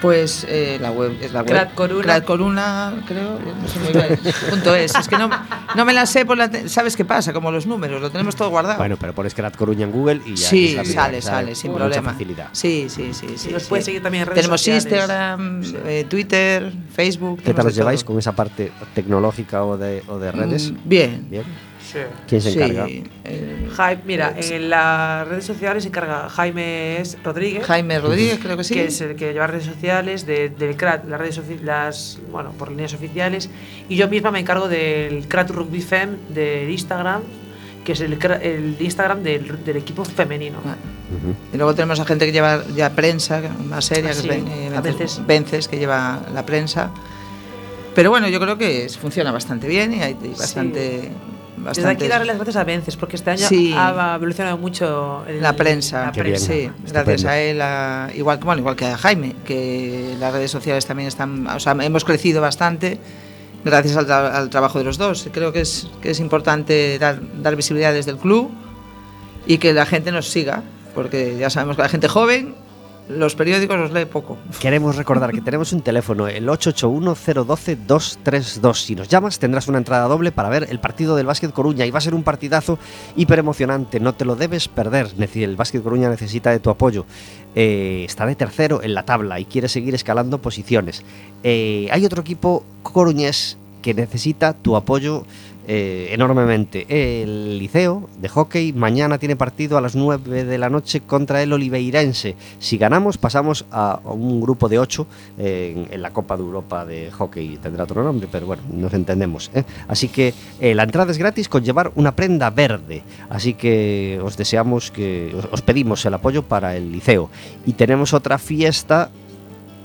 Pues eh, la web es la web. Crat Coruna. Crat Coruna, creo. No sé muy bien. [LAUGHS] punto es. Es que no, no me la sé por la. te- ¿Sabes qué pasa? Como los números, lo tenemos todo guardado. Bueno, pero pones CRAT Coruña en Google y ya sí, es la primera sale, sale, sin con problema. Mucha facilidad. Sí, sí, sí. sí Y nos sí. puedes seguir también en redes Tenemos sociales. Instagram, Sí. eh, Twitter, Facebook. ¿Qué tal os lleváis todo. con esa parte tecnológica o de, o de redes? Mm, Bien. Bien. Sí. ¿Quién se Sí, encarga? eh, Jaime, mira, en las redes sociales se encarga Jaime. Rodríguez. Jaime Rodríguez, creo que sí. que es el que lleva redes sociales de- del CRAT, las redes las bueno, por líneas oficiales, y yo misma me encargo del CRAT Rugby Fem de Instagram, que es el, el Instagram del, del equipo femenino. Ah. Y luego tenemos a gente que lleva ya prensa, más seria, Ah, que es eh, a Vences, veces. Vences, que lleva la prensa. Pero bueno, yo creo que funciona bastante bien y hay bastante. Bastante aquí darle las gracias a Vences, porque este año Sí. ha evolucionado mucho el- la prensa, la bien. prensa. sí, gracias a él, a- igual, bueno, igual que a Jaime, que las redes sociales también están, o sea, hemos crecido bastante gracias al, tra- al trabajo de los dos. Creo que es, que es importante dar, dar visibilidad desde el club y que la gente nos siga, porque ya sabemos que la gente joven los periódicos los lee poco. Queremos recordar que tenemos un teléfono, el 881-012-232. Si nos llamas tendrás una entrada doble para ver el partido del Básquet Coruña y va a ser un partidazo hiper emocionante, no te lo debes perder. El Básquet Coruña necesita de tu apoyo. Eh, está de tercero en la tabla y quiere seguir escalando posiciones. Eh, hay otro equipo coruñés que necesita tu apoyo eh, enormemente. El Liceo de hockey mañana tiene partido a las 9 de la noche contra el Oliveirense. Si ganamos, pasamos a un grupo de 8 en, en la Copa de Europa de hockey. Tendrá otro nombre, pero bueno, nos entendemos. ¿eh? Así que eh, la entrada es gratis con llevar una prenda verde. Así que os deseamos que os pedimos el apoyo para el Liceo. Y tenemos otra fiesta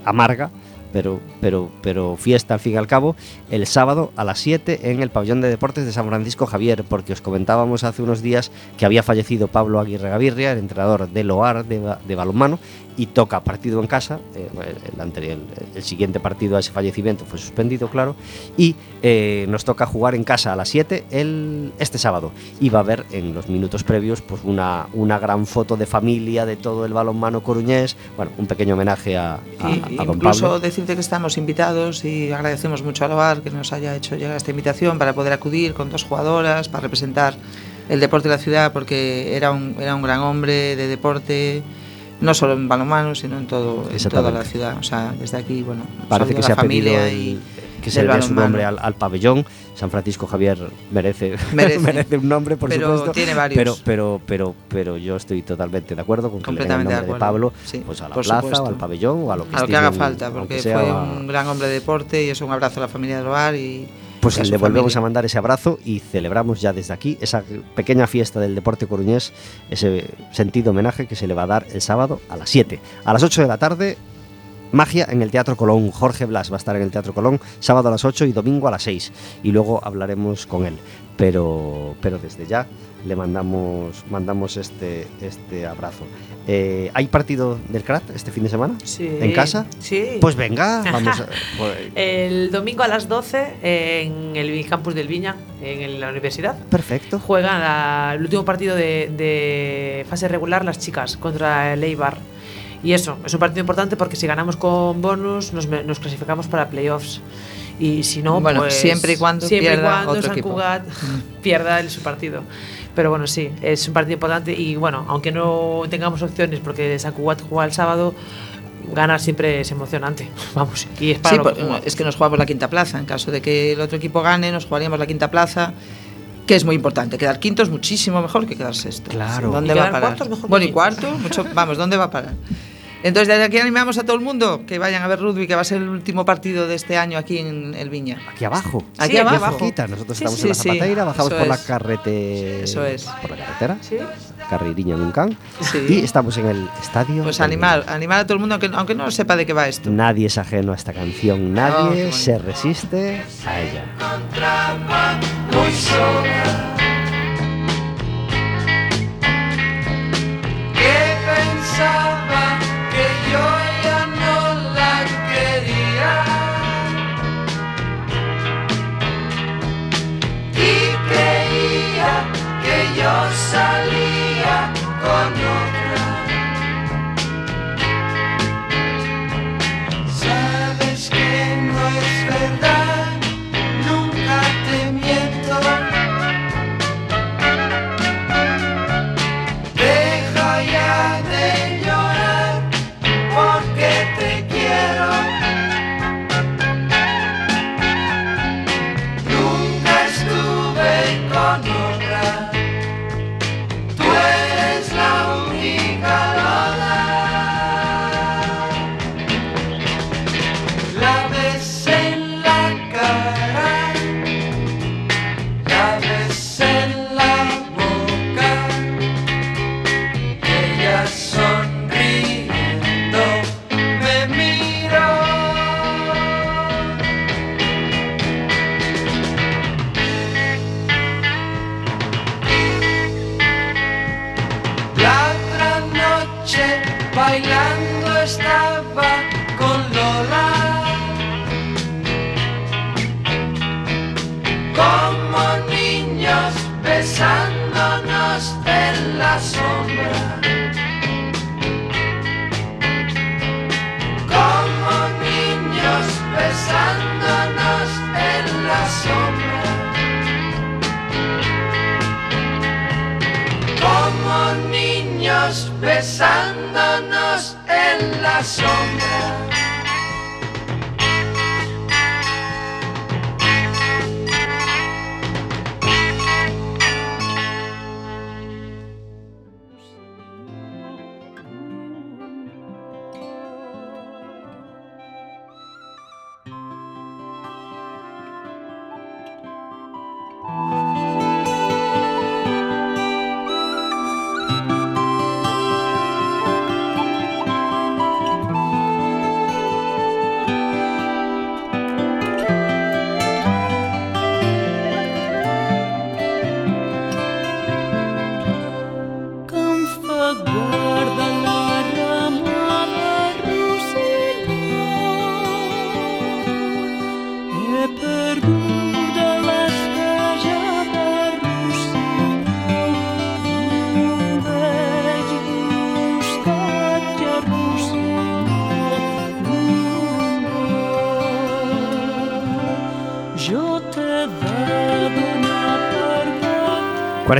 amarga, pero, pero, pero fiesta al fin y al cabo, el sábado a las 7 en el pabellón de deportes de San Francisco Javier, porque os comentábamos hace unos días que había fallecido Pablo Aguirre Gavirria, el entrenador del OAR de, de balonmano, y toca partido en casa. eh, el, anterior- el- el siguiente partido a ese fallecimiento fue suspendido, claro, y eh, nos toca jugar en casa a las 7 el, este sábado. Y va a haber en los minutos previos pues una, una gran foto de familia de todo el balonmano coruñés, bueno, un pequeño homenaje a, a, Y- a don incluso Pablo. Decirte que estamos invitados y agradecemos mucho a Loar que nos haya hecho llegar esta invitación para poder acudir con dos jugadoras para representar el deporte de la ciudad porque era un, era un gran hombre de deporte no solo en balonmano sino en todo en toda la ciudad. O sea desde aquí bueno Parece que se la ha pedido familia el- y que se del le dé su nombre al, al pabellón. San Francisco Javier merece, [LAUGHS] [LAUGHS] Merece. merece un nombre, por Pero supuesto. tiene varios. Pero, pero, pero, pero yo estoy totalmente de acuerdo con que le den el de nombre de. Pablo Sí, pues a la plaza supuesto. o al pabellón o a lo que, a lo que haga falta porque sea- fue un gran hombre de deporte y es un abrazo a la familia de Loar y Pues le volvemos a mandar ese abrazo y celebramos ya desde aquí esa pequeña fiesta del deporte coruñés, ese sentido homenaje que se le va a dar el sábado a las 7. A las 8 de la tarde, magia en el Teatro Colón. Jorge Blas va a estar en el Teatro Colón sábado a las 8 y domingo a las 6. Y luego hablaremos con él. Pero, pero desde ya le mandamos, mandamos este, este abrazo. Eh, ¿Hay partido del CRAT este fin de semana? Sí. ¿En casa? Sí. Pues venga, vamos a- pues- [LAUGHS] El domingo a las 12 en el campus del Viña, en la universidad. perfecto. Juegan la- el último partido de, de fase regular las chicas contra el Eibar. Y eso, es un partido importante porque si ganamos con bonus nos, nos clasificamos para playoffs. Y si no, Bueno, pues siempre y cuando siempre y pierda cuando otro San equipo. Cugat pierda el, su partido. Pero bueno, sí, es un partido importante y bueno, aunque no tengamos opciones porque San Cugat juega el sábado, ganar siempre es emocionante. [LAUGHS] Vamos, y es para Sí, lo que pues, jugamos. es que nos jugamos la quinta plaza. En caso de que el otro equipo gane, nos jugaríamos la quinta plaza, que es muy importante. Quedar quinto es muchísimo mejor que quedar sexto. Claro. ¿Dónde Y va a parar? cuarto es mejor que bueno, y quinto. cuarto, mucho, [LAUGHS] vamos, ¿dónde va a parar? Entonces, desde aquí animamos a todo el mundo que vayan a ver rugby, que va a ser el último partido de este año aquí en el Viña. Aquí abajo. Aquí Sí, aquí abajo. Nosotros Sí, estamos sí, en la sí. Zapateira, bajamos Eso por la carrete. Eso es. Por la carretera. ¿Sí? Sí. Y estamos en el estadio. Pues animar, animar a todo el mundo, aunque, aunque no sepa de qué va esto. Nadie es ajeno a esta canción, Oh, nadie bonito. se resiste a ella.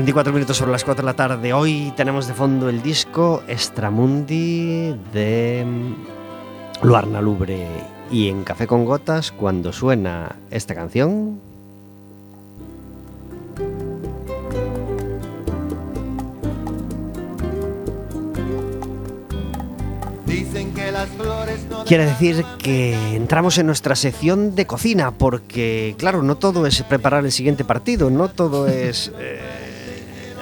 44 minutos sobre las 4 de la tarde. Hoy tenemos de fondo el disco Extramundi de mm, Luarna Lubre. Y en Café con Gotas, cuando suena esta canción, quiere decir que entramos en nuestra sección de cocina, porque claro, no todo es preparar el siguiente partido, no todo es [LAUGHS] eh,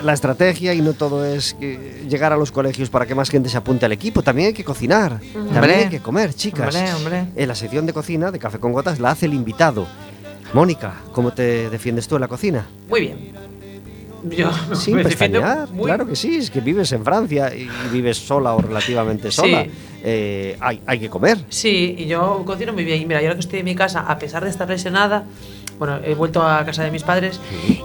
la estrategia y no todo es que llegar a los colegios para que más gente se apunte al equipo, también hay que cocinar, también hay que comer, chicas. Hombre, hombre. En la sección de cocina de Café con Gotas la hace el invitado. Mónica, ¿cómo te defiendes tú en la cocina? Muy bien. Yo [LAUGHS] Sin me pestañear, muy- claro que sí, es que vives en Francia y vives sola o relativamente sola. Sí. Eh, hay, hay que comer. Sí, y yo cocino muy bien. Y mira, yo ahora que estoy en mi casa, a pesar de estar lesionada, bueno, he vuelto a casa de mis padres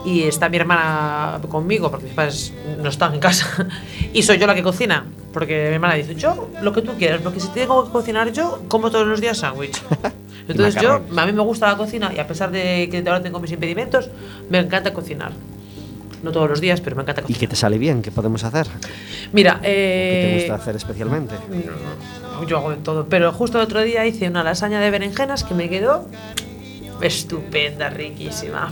y está mi hermana conmigo, porque mis padres no están en casa. [LAUGHS] Y soy yo la que cocina, porque mi hermana dice, yo lo que tú quieras, porque si tengo que cocinar yo, como todos los días sándwich. [LAUGHS] Entonces yo, a mí me gusta la cocina y a pesar de que ahora tengo mis impedimentos, me encanta cocinar. No todos los días, pero me encanta ¿Y cocinar. qué te sale bien? ¿Qué podemos hacer? Mira, ¿Qué te eh, gusta hacer especialmente? yo hago de todo. Pero justo el otro día hice una lasaña de berenjenas que me quedó estupenda, riquísima.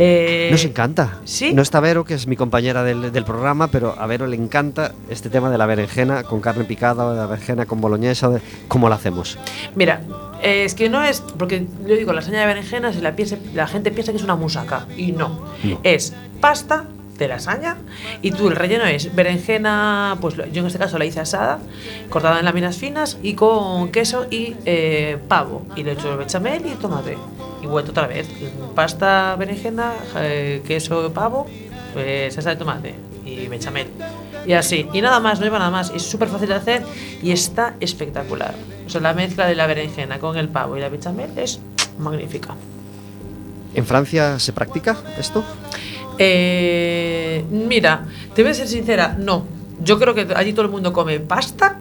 Eh, Nos encanta. ¿sí? No está Vero, que es mi compañera del, del programa, pero a Vero le encanta este tema de la berenjena con carne picada o de la berenjena con boloñesa. de- ¿Cómo la hacemos? Mira, eh, es que no es. Porque yo digo lasaña de berenjenas la, piensa- la gente piensa que es una musaca. Y no. No. Es pasta de lasaña y tú el relleno es berenjena, pues yo en este caso la hice asada, cortada en láminas finas y con queso y eh, pavo. Y le echo bechamel y tomate. Y vuelto otra vez. Pasta, berenjena, eh, queso, pavo, pues salsa de tomate y bechamel. Y así. Y nada más, no lleva nada más. Es súper fácil de hacer y está espectacular. O sea, la mezcla de la berenjena con el pavo y la bechamel es magnífica. ¿En Francia se practica esto? Eh, mira, te voy a ser sincera, no. Yo creo que allí todo el mundo come pasta.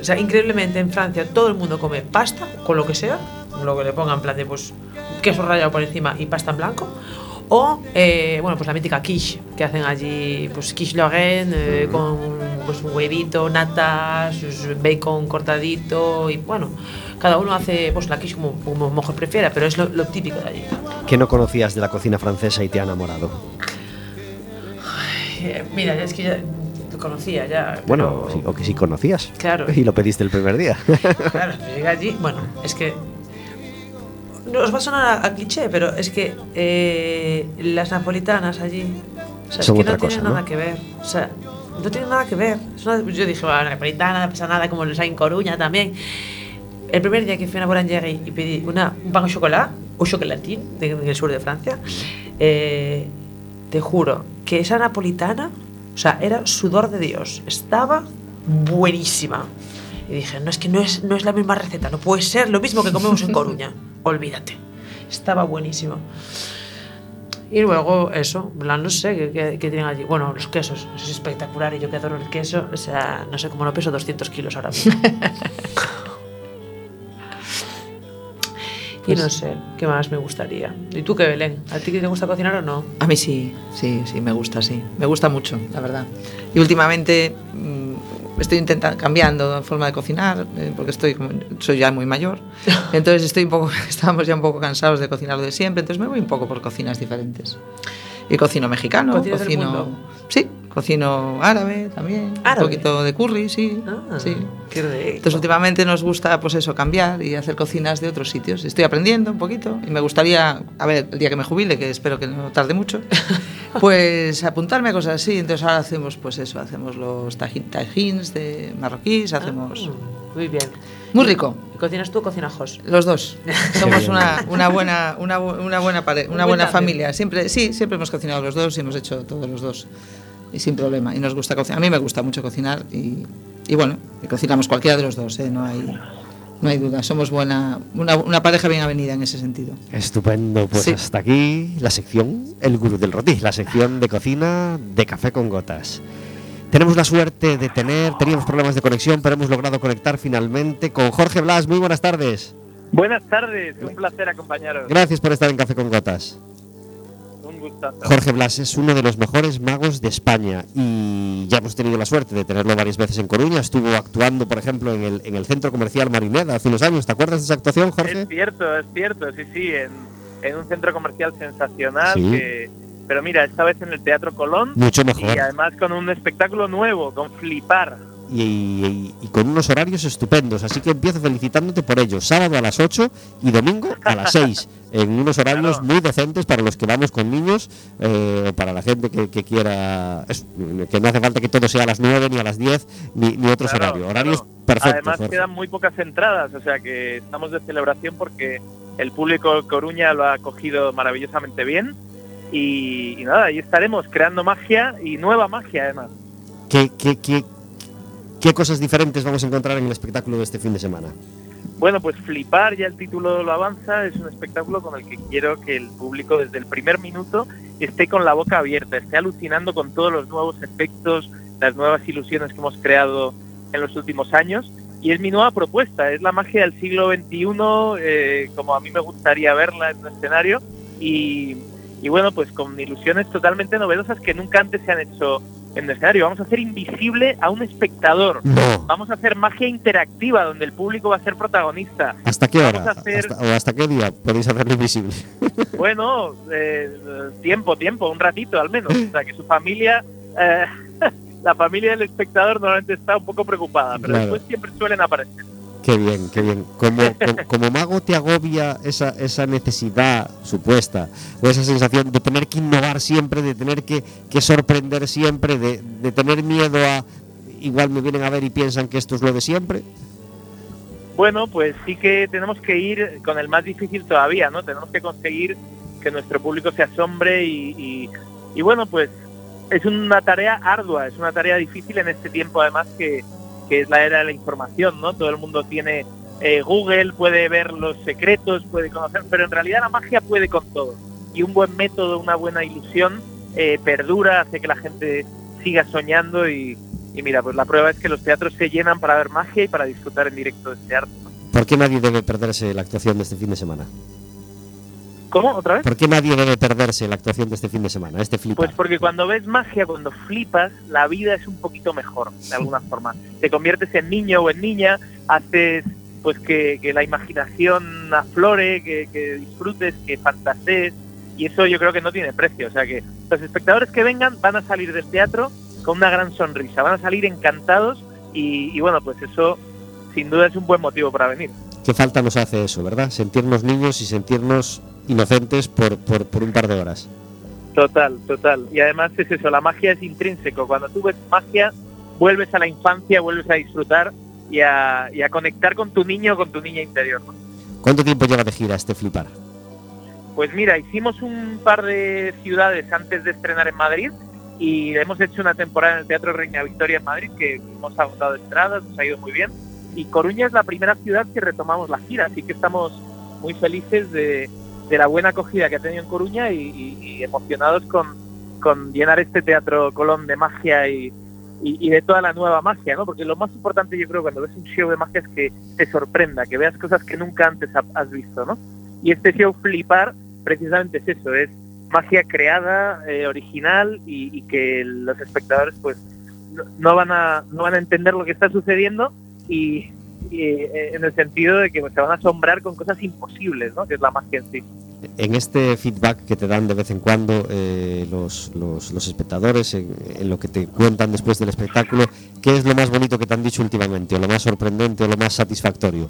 O sea, increíblemente en Francia todo el mundo come pasta, con lo que sea. Lo que le pongan en plan de pues queso rallado por encima y pasta en blanco. O, eh, bueno, pues la mítica quiche, que hacen allí, pues quiche Lorraine, eh, con pues, un huevito, nata, sus bacon cortadito y bueno, cada uno hace pues la quiche como, como mejor prefiera, pero es lo, lo típico de allí. ¿Qué no conocías de la cocina francesa y te ha enamorado? Eh, mira, es que ya te conocía ya. Bueno, pero- sí, o que sí conocías. Claro. [LAUGHS] Y lo pediste el primer día. [LAUGHS] Claro, llegué allí. Bueno, es que. No os va a sonar a, a cliché, pero es que eh, las napolitanas allí. O sea, Son es que no tienen cosa, ¿no? nada que ver. O sea, no tienen nada que ver. Una- yo dije, bueno, napolitana, no pasa nada, como los hay en Coruña también. El primer día que fui a una boulangerie y pedí una, un pan au chocolat, o chocolatín, de- en el sur de Francia, eh, te juro que esa napolitana, o sea, era sudor de Dios. Estaba buenísima. Y dije, no es que no es, no es la misma receta, no puede ser lo mismo que comemos en [LAUGHS] Coruña. Olvídate. Estaba buenísimo. Y luego eso, no sé qué, tienen allí. Bueno, los quesos, eso es espectacular y yo que adoro el queso, o sea, no sé cómo no peso 200 kilos ahora mismo. [LAUGHS] y no sé, ¿qué más me gustaría? ¿Y tú qué, Belén? ¿A ti te gusta cocinar o no? A mí sí, sí, sí, me gusta, sí. Me gusta mucho, la verdad. Y últimamente mm, estoy intentando cambiando la forma de cocinar, eh, porque estoy soy ya muy mayor. [LAUGHS] Entonces estoy un poco, [LAUGHS] estamos ya un poco cansados de cocinar lo de siempre, entonces me voy un poco por cocinas diferentes. Y cocino mexicano, ¿Cocinas del cocino. mundo? Sí, cocino árabe también. ¿Árabe? Un poquito de curry, sí. Ah, sí. qué. Entonces últimamente nos gusta pues eso, cambiar y hacer cocinas de otros sitios. Estoy aprendiendo un poquito y me gustaría, a ver, el día que me jubile, que espero que no tarde mucho, [LAUGHS] pues apuntarme a cosas así. Entonces ahora hacemos pues eso, hacemos los tajins de marroquíes, hacemos... Ah, muy bien. Muy rico. ¿Cocinas tú o cocinas Jos? Los dos. [LAUGHS] Somos una, una buena, una, bu- una buena, pare- una buen buena familia. Siempre, sí, siempre hemos cocinado los dos y hemos hecho todos los dos. Y sin problema. Y nos gusta cocinar. A mí me gusta mucho cocinar y, y bueno, y cocinamos cualquiera de los dos, ¿eh? no, hay, no hay duda. Somos buena, una, una pareja bien avenida en ese sentido. Estupendo, pues Sí. hasta aquí la sección El Gurú del Roti, la sección de cocina de Café con Gotas. Tenemos la suerte de tener, teníamos problemas de conexión, pero hemos logrado conectar finalmente con Jorge Blas. Muy buenas tardes. Buenas tardes, un placer acompañaros. Gracias por estar en Café con Gotas. Un gustazo. Jorge Blas es uno de los mejores magos de España y ya hemos tenido la suerte de tenerlo varias veces en Coruña. Estuvo actuando, por ejemplo, en el, en el centro comercial Marineda hace unos años. ¿Te acuerdas de esa actuación, Jorge? Es cierto, es cierto, sí, sí, en, en un centro comercial sensacional. Sí. que- pero mira, esta vez en el Teatro Colón. Mucho mejor. Y además con un espectáculo nuevo, con Flipar. Y, y- y con unos horarios estupendos. Así que empiezo felicitándote por ello. Sábado a las 8 y domingo a las [LAUGHS] 6. En unos horarios muy decentes para los que vamos con niños eh, o para la gente que, que quiera. es- que no hace falta que todo sea a las 9 ni a las 10 ni, ni otros Claro, horarios. Horarios claro. perfectos. Además Jorge. quedan muy pocas entradas, o sea que estamos de celebración porque el público de Coruña lo ha cogido maravillosamente bien. Y, y nada, ahí estaremos creando magia y nueva magia además. ¿Qué, qué, qué, qué cosas diferentes vamos a encontrar en el espectáculo de este fin de semana? Bueno, pues Flipar, ya el título lo avanza, es un espectáculo con el que quiero que el público desde el primer minuto esté con la boca abierta, esté alucinando con todos los nuevos efectos, las nuevas ilusiones que hemos creado en los últimos años. Y es mi nueva propuesta, es la magia del siglo XXI, eh, como a mí me gustaría verla en un escenario. Y, y bueno, pues con ilusiones totalmente novedosas que nunca antes se han hecho en un escenario. Vamos a hacer invisible a un espectador. No. Vamos a hacer magia interactiva donde el público va a ser protagonista. ¿Hasta qué hora? Hacer- ¿Hasta, ¿O hasta qué día podéis hacerlo invisible? [LAUGHS] Bueno, eh, tiempo, tiempo, un ratito al menos. O sea, que su familia, eh, [LAUGHS] la familia del espectador normalmente está un poco preocupada, pero Claro. después siempre suelen aparecer. Qué bien, qué bien. Como, como, [LAUGHS] como mago te agobia esa, esa necesidad supuesta o esa sensación de tener que innovar siempre, de tener que, que sorprender siempre, de, de tener miedo a igual me vienen a ver y piensan que esto es lo de siempre. Bueno, pues sí que tenemos que ir con el más difícil todavía, ¿no? Tenemos que conseguir que nuestro público se asombre y, y- y bueno, pues es una tarea ardua, es una tarea difícil en este tiempo además que, que es la era de la información, ¿no? Todo el mundo tiene eh, Google, puede ver los secretos, puede conocer, pero en realidad la magia puede con todo. Y un buen método, una buena ilusión eh, perdura, hace que la gente siga soñando y, mira, pues la prueba es que los teatros se llenan para ver magia y para disfrutar en directo de este arte. ¿Por qué nadie debe perderse la actuación de este fin de semana? ¿Cómo? ¿Otra vez? ¿Por qué nadie debe perderse la actuación de este fin de semana? Este flipar. Pues porque cuando ves magia, cuando flipas, la vida es un poquito mejor, de alguna forma. Te conviertes en niño o en niña, haces pues que, que la imaginación aflore, que, que disfrutes, que fantasees, y eso yo creo que no tiene precio. O sea que los espectadores que vengan van a salir del teatro con una gran sonrisa, van a salir encantados y, y bueno, pues eso sin duda es un buen motivo para venir. Qué falta nos hace eso, ¿verdad? Sentirnos niños y sentirnos inocentes por, por, por un par de horas. Total, total. Y además es eso, la magia es intrínseco. Cuando tú ves magia, vuelves a la infancia, vuelves a disfrutar y a, y a conectar con tu niño, con tu niña interior. ¿no? ¿Cuánto tiempo lleva de gira este flipar? Pues mira, hicimos un par de ciudades antes de estrenar en Madrid y hemos hecho una temporada en el Teatro Reina Victoria en Madrid que hemos agotado entradas, nos ha ido muy bien. Y Coruña es la primera ciudad que retomamos la gira, así que estamos muy felices de, de la buena acogida que ha tenido en Coruña y, y- y emocionados con, con llenar este Teatro Colón de magia y, y- de toda la nueva magia, ¿no? Porque lo más importante yo creo cuando ves un show de magia es que te sorprenda, que veas cosas que nunca antes ha- has visto, ¿no? Y este show Flipar precisamente es eso, es magia creada, eh, original y, que los espectadores pues no, no van a no van a entender lo que está sucediendo y, eh, en el sentido de que pues, se van a asombrar con cosas imposibles, ¿no? Que es la magia en sí. En este feedback que te dan de vez en cuando eh, los, los, los espectadores, en, en lo que te cuentan después del espectáculo, ¿qué es lo más bonito que te han dicho últimamente, o lo más sorprendente, o lo más satisfactorio?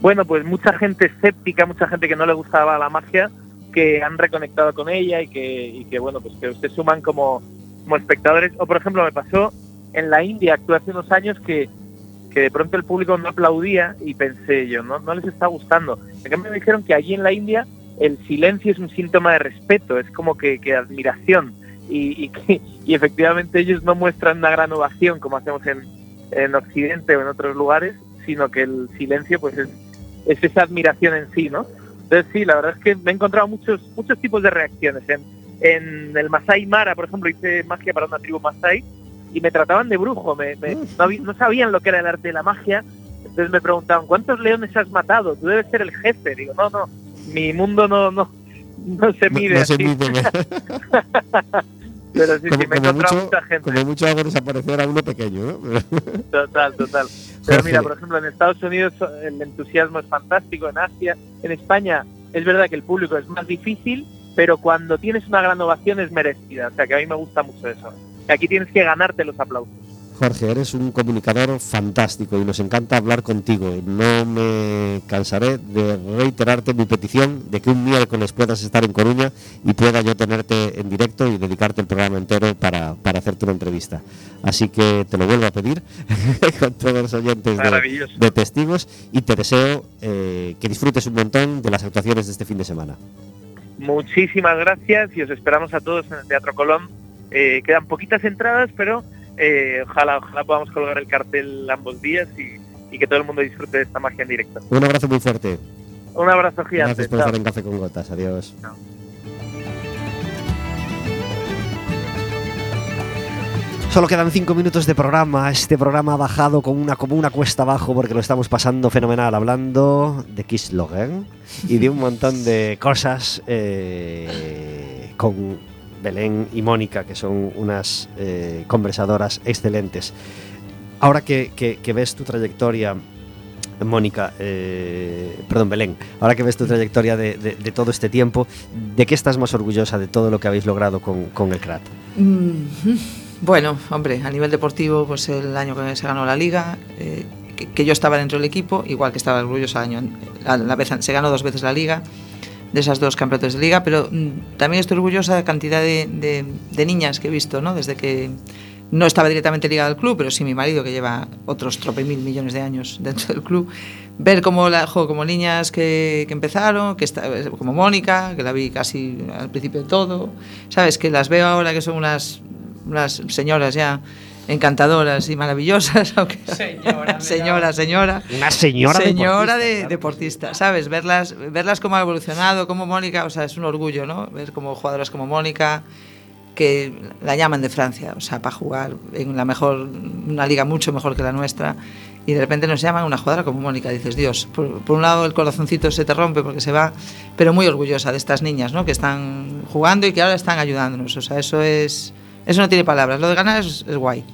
Bueno, pues mucha gente escéptica, mucha gente que no le gustaba la magia, que han reconectado con ella y que, y que bueno, pues que se suman como, como espectadores. O por ejemplo, me pasó en la India, actué hace unos años que, que de pronto el público no aplaudía y pensé yo, no, no les está gustando. En cambio me dijeron que allí en la India el silencio es un síntoma de respeto, es como que, que admiración. Y, y, y efectivamente ellos no muestran una gran ovación como hacemos en, en Occidente o en otros lugares, sino que el silencio pues es, es esa admiración en sí, ¿no? Entonces sí, la verdad es que me he encontrado muchos muchos tipos de reacciones. En, en el Masai Mara, por ejemplo, hice magia para una tribu Masai y me trataban de brujo, me, me- no, habí- no sabían lo que era el arte de la magia, entonces me preguntaban, ¿cuántos leones has matado? Tú debes ser el jefe. Digo, no, no, mi mundo no, no, no se No, mide no se así. mide. [LAUGHS] Pero sí, como, sí, me como mucho, mucha gente. como mucho hago desaparecer a uno pequeño, ¿no? [LAUGHS] Total, total. [LAUGHS] Pero mira, por ejemplo, en Estados Unidos el entusiasmo es fantástico, en Asia, en España es verdad que el público es más difícil, pero cuando tienes una gran ovación es merecida. O sea que a mí me gusta mucho eso. Aquí tienes que ganarte los aplausos. Jorge, eres un comunicador fantástico y nos encanta hablar contigo. No me cansaré de reiterarte mi petición de que un miércoles puedas estar en Coruña y pueda yo tenerte en directo y dedicarte el programa entero para, para hacerte una entrevista. Así que te lo vuelvo a pedir [LAUGHS] con todos los oyentes de testigos y te deseo eh, que disfrutes un montón de las actuaciones de este fin de semana. Muchísimas gracias y os esperamos a todos en el Teatro Colón. Eh, quedan poquitas entradas, pero eh, ojalá, ojalá podamos colgar el cartel ambos días y, y que todo el mundo disfrute de esta magia en directo. Un abrazo muy fuerte. Un abrazo gigante. Gracias por chao. estar en Café con Gotas. Adiós. Solo quedan cinco minutos de programa. Este programa ha bajado con una, como una cuesta abajo porque lo estamos pasando fenomenal hablando de Kiss Logan y de un montón de cosas eh, con Belén y Mónica, que son unas eh, conversadoras excelentes. Ahora que, ves tu trayectoria, Mónica, eh, perdón, Belén, ahora que ves tu trayectoria de, todo este tiempo, ¿de qué estás más orgullosa de todo lo que habéis logrado con, el CRAT? Mm, Bueno, hombre, a nivel deportivo, pues el año que se ganó la liga, eh, que, yo estaba dentro del equipo, igual que estaba orgulloso el año, la se ganó dos veces la liga, desas dous campeonatos de liga, pero mm, tamén estou orgullosa da cantidad de, de, de niñas que he visto, ¿no? desde que no estaba directamente ligada al club, pero sí mi marido que lleva otros trope mil millones de años dentro del club, ver como, la, jo, como niñas que, que empezaron, que está, como Mónica, que la vi casi al principio de todo, sabes? Que las veo ahora que son unas, unas señoras ya encantadoras y maravillosas, [LAUGHS] aunque Señora, señora, señora, Una señora, señora deportista, de deportista, ¿sabes? Verlas, verlas cómo ha evolucionado, cómo Mónica, o sea, es un orgullo, ¿no? Ver como jugadoras como Mónica, que la llaman de Francia, o sea, para jugar en la mejor, una liga mucho mejor que la nuestra, y de repente nos llaman una jugadora como Mónica, dices, Dios, por, por un lado el corazoncito se te rompe porque se va, pero muy orgullosa de estas niñas, ¿no? Que están jugando y que ahora están ayudándonos, o sea, eso es, eso no tiene palabras, lo de ganar es, guay.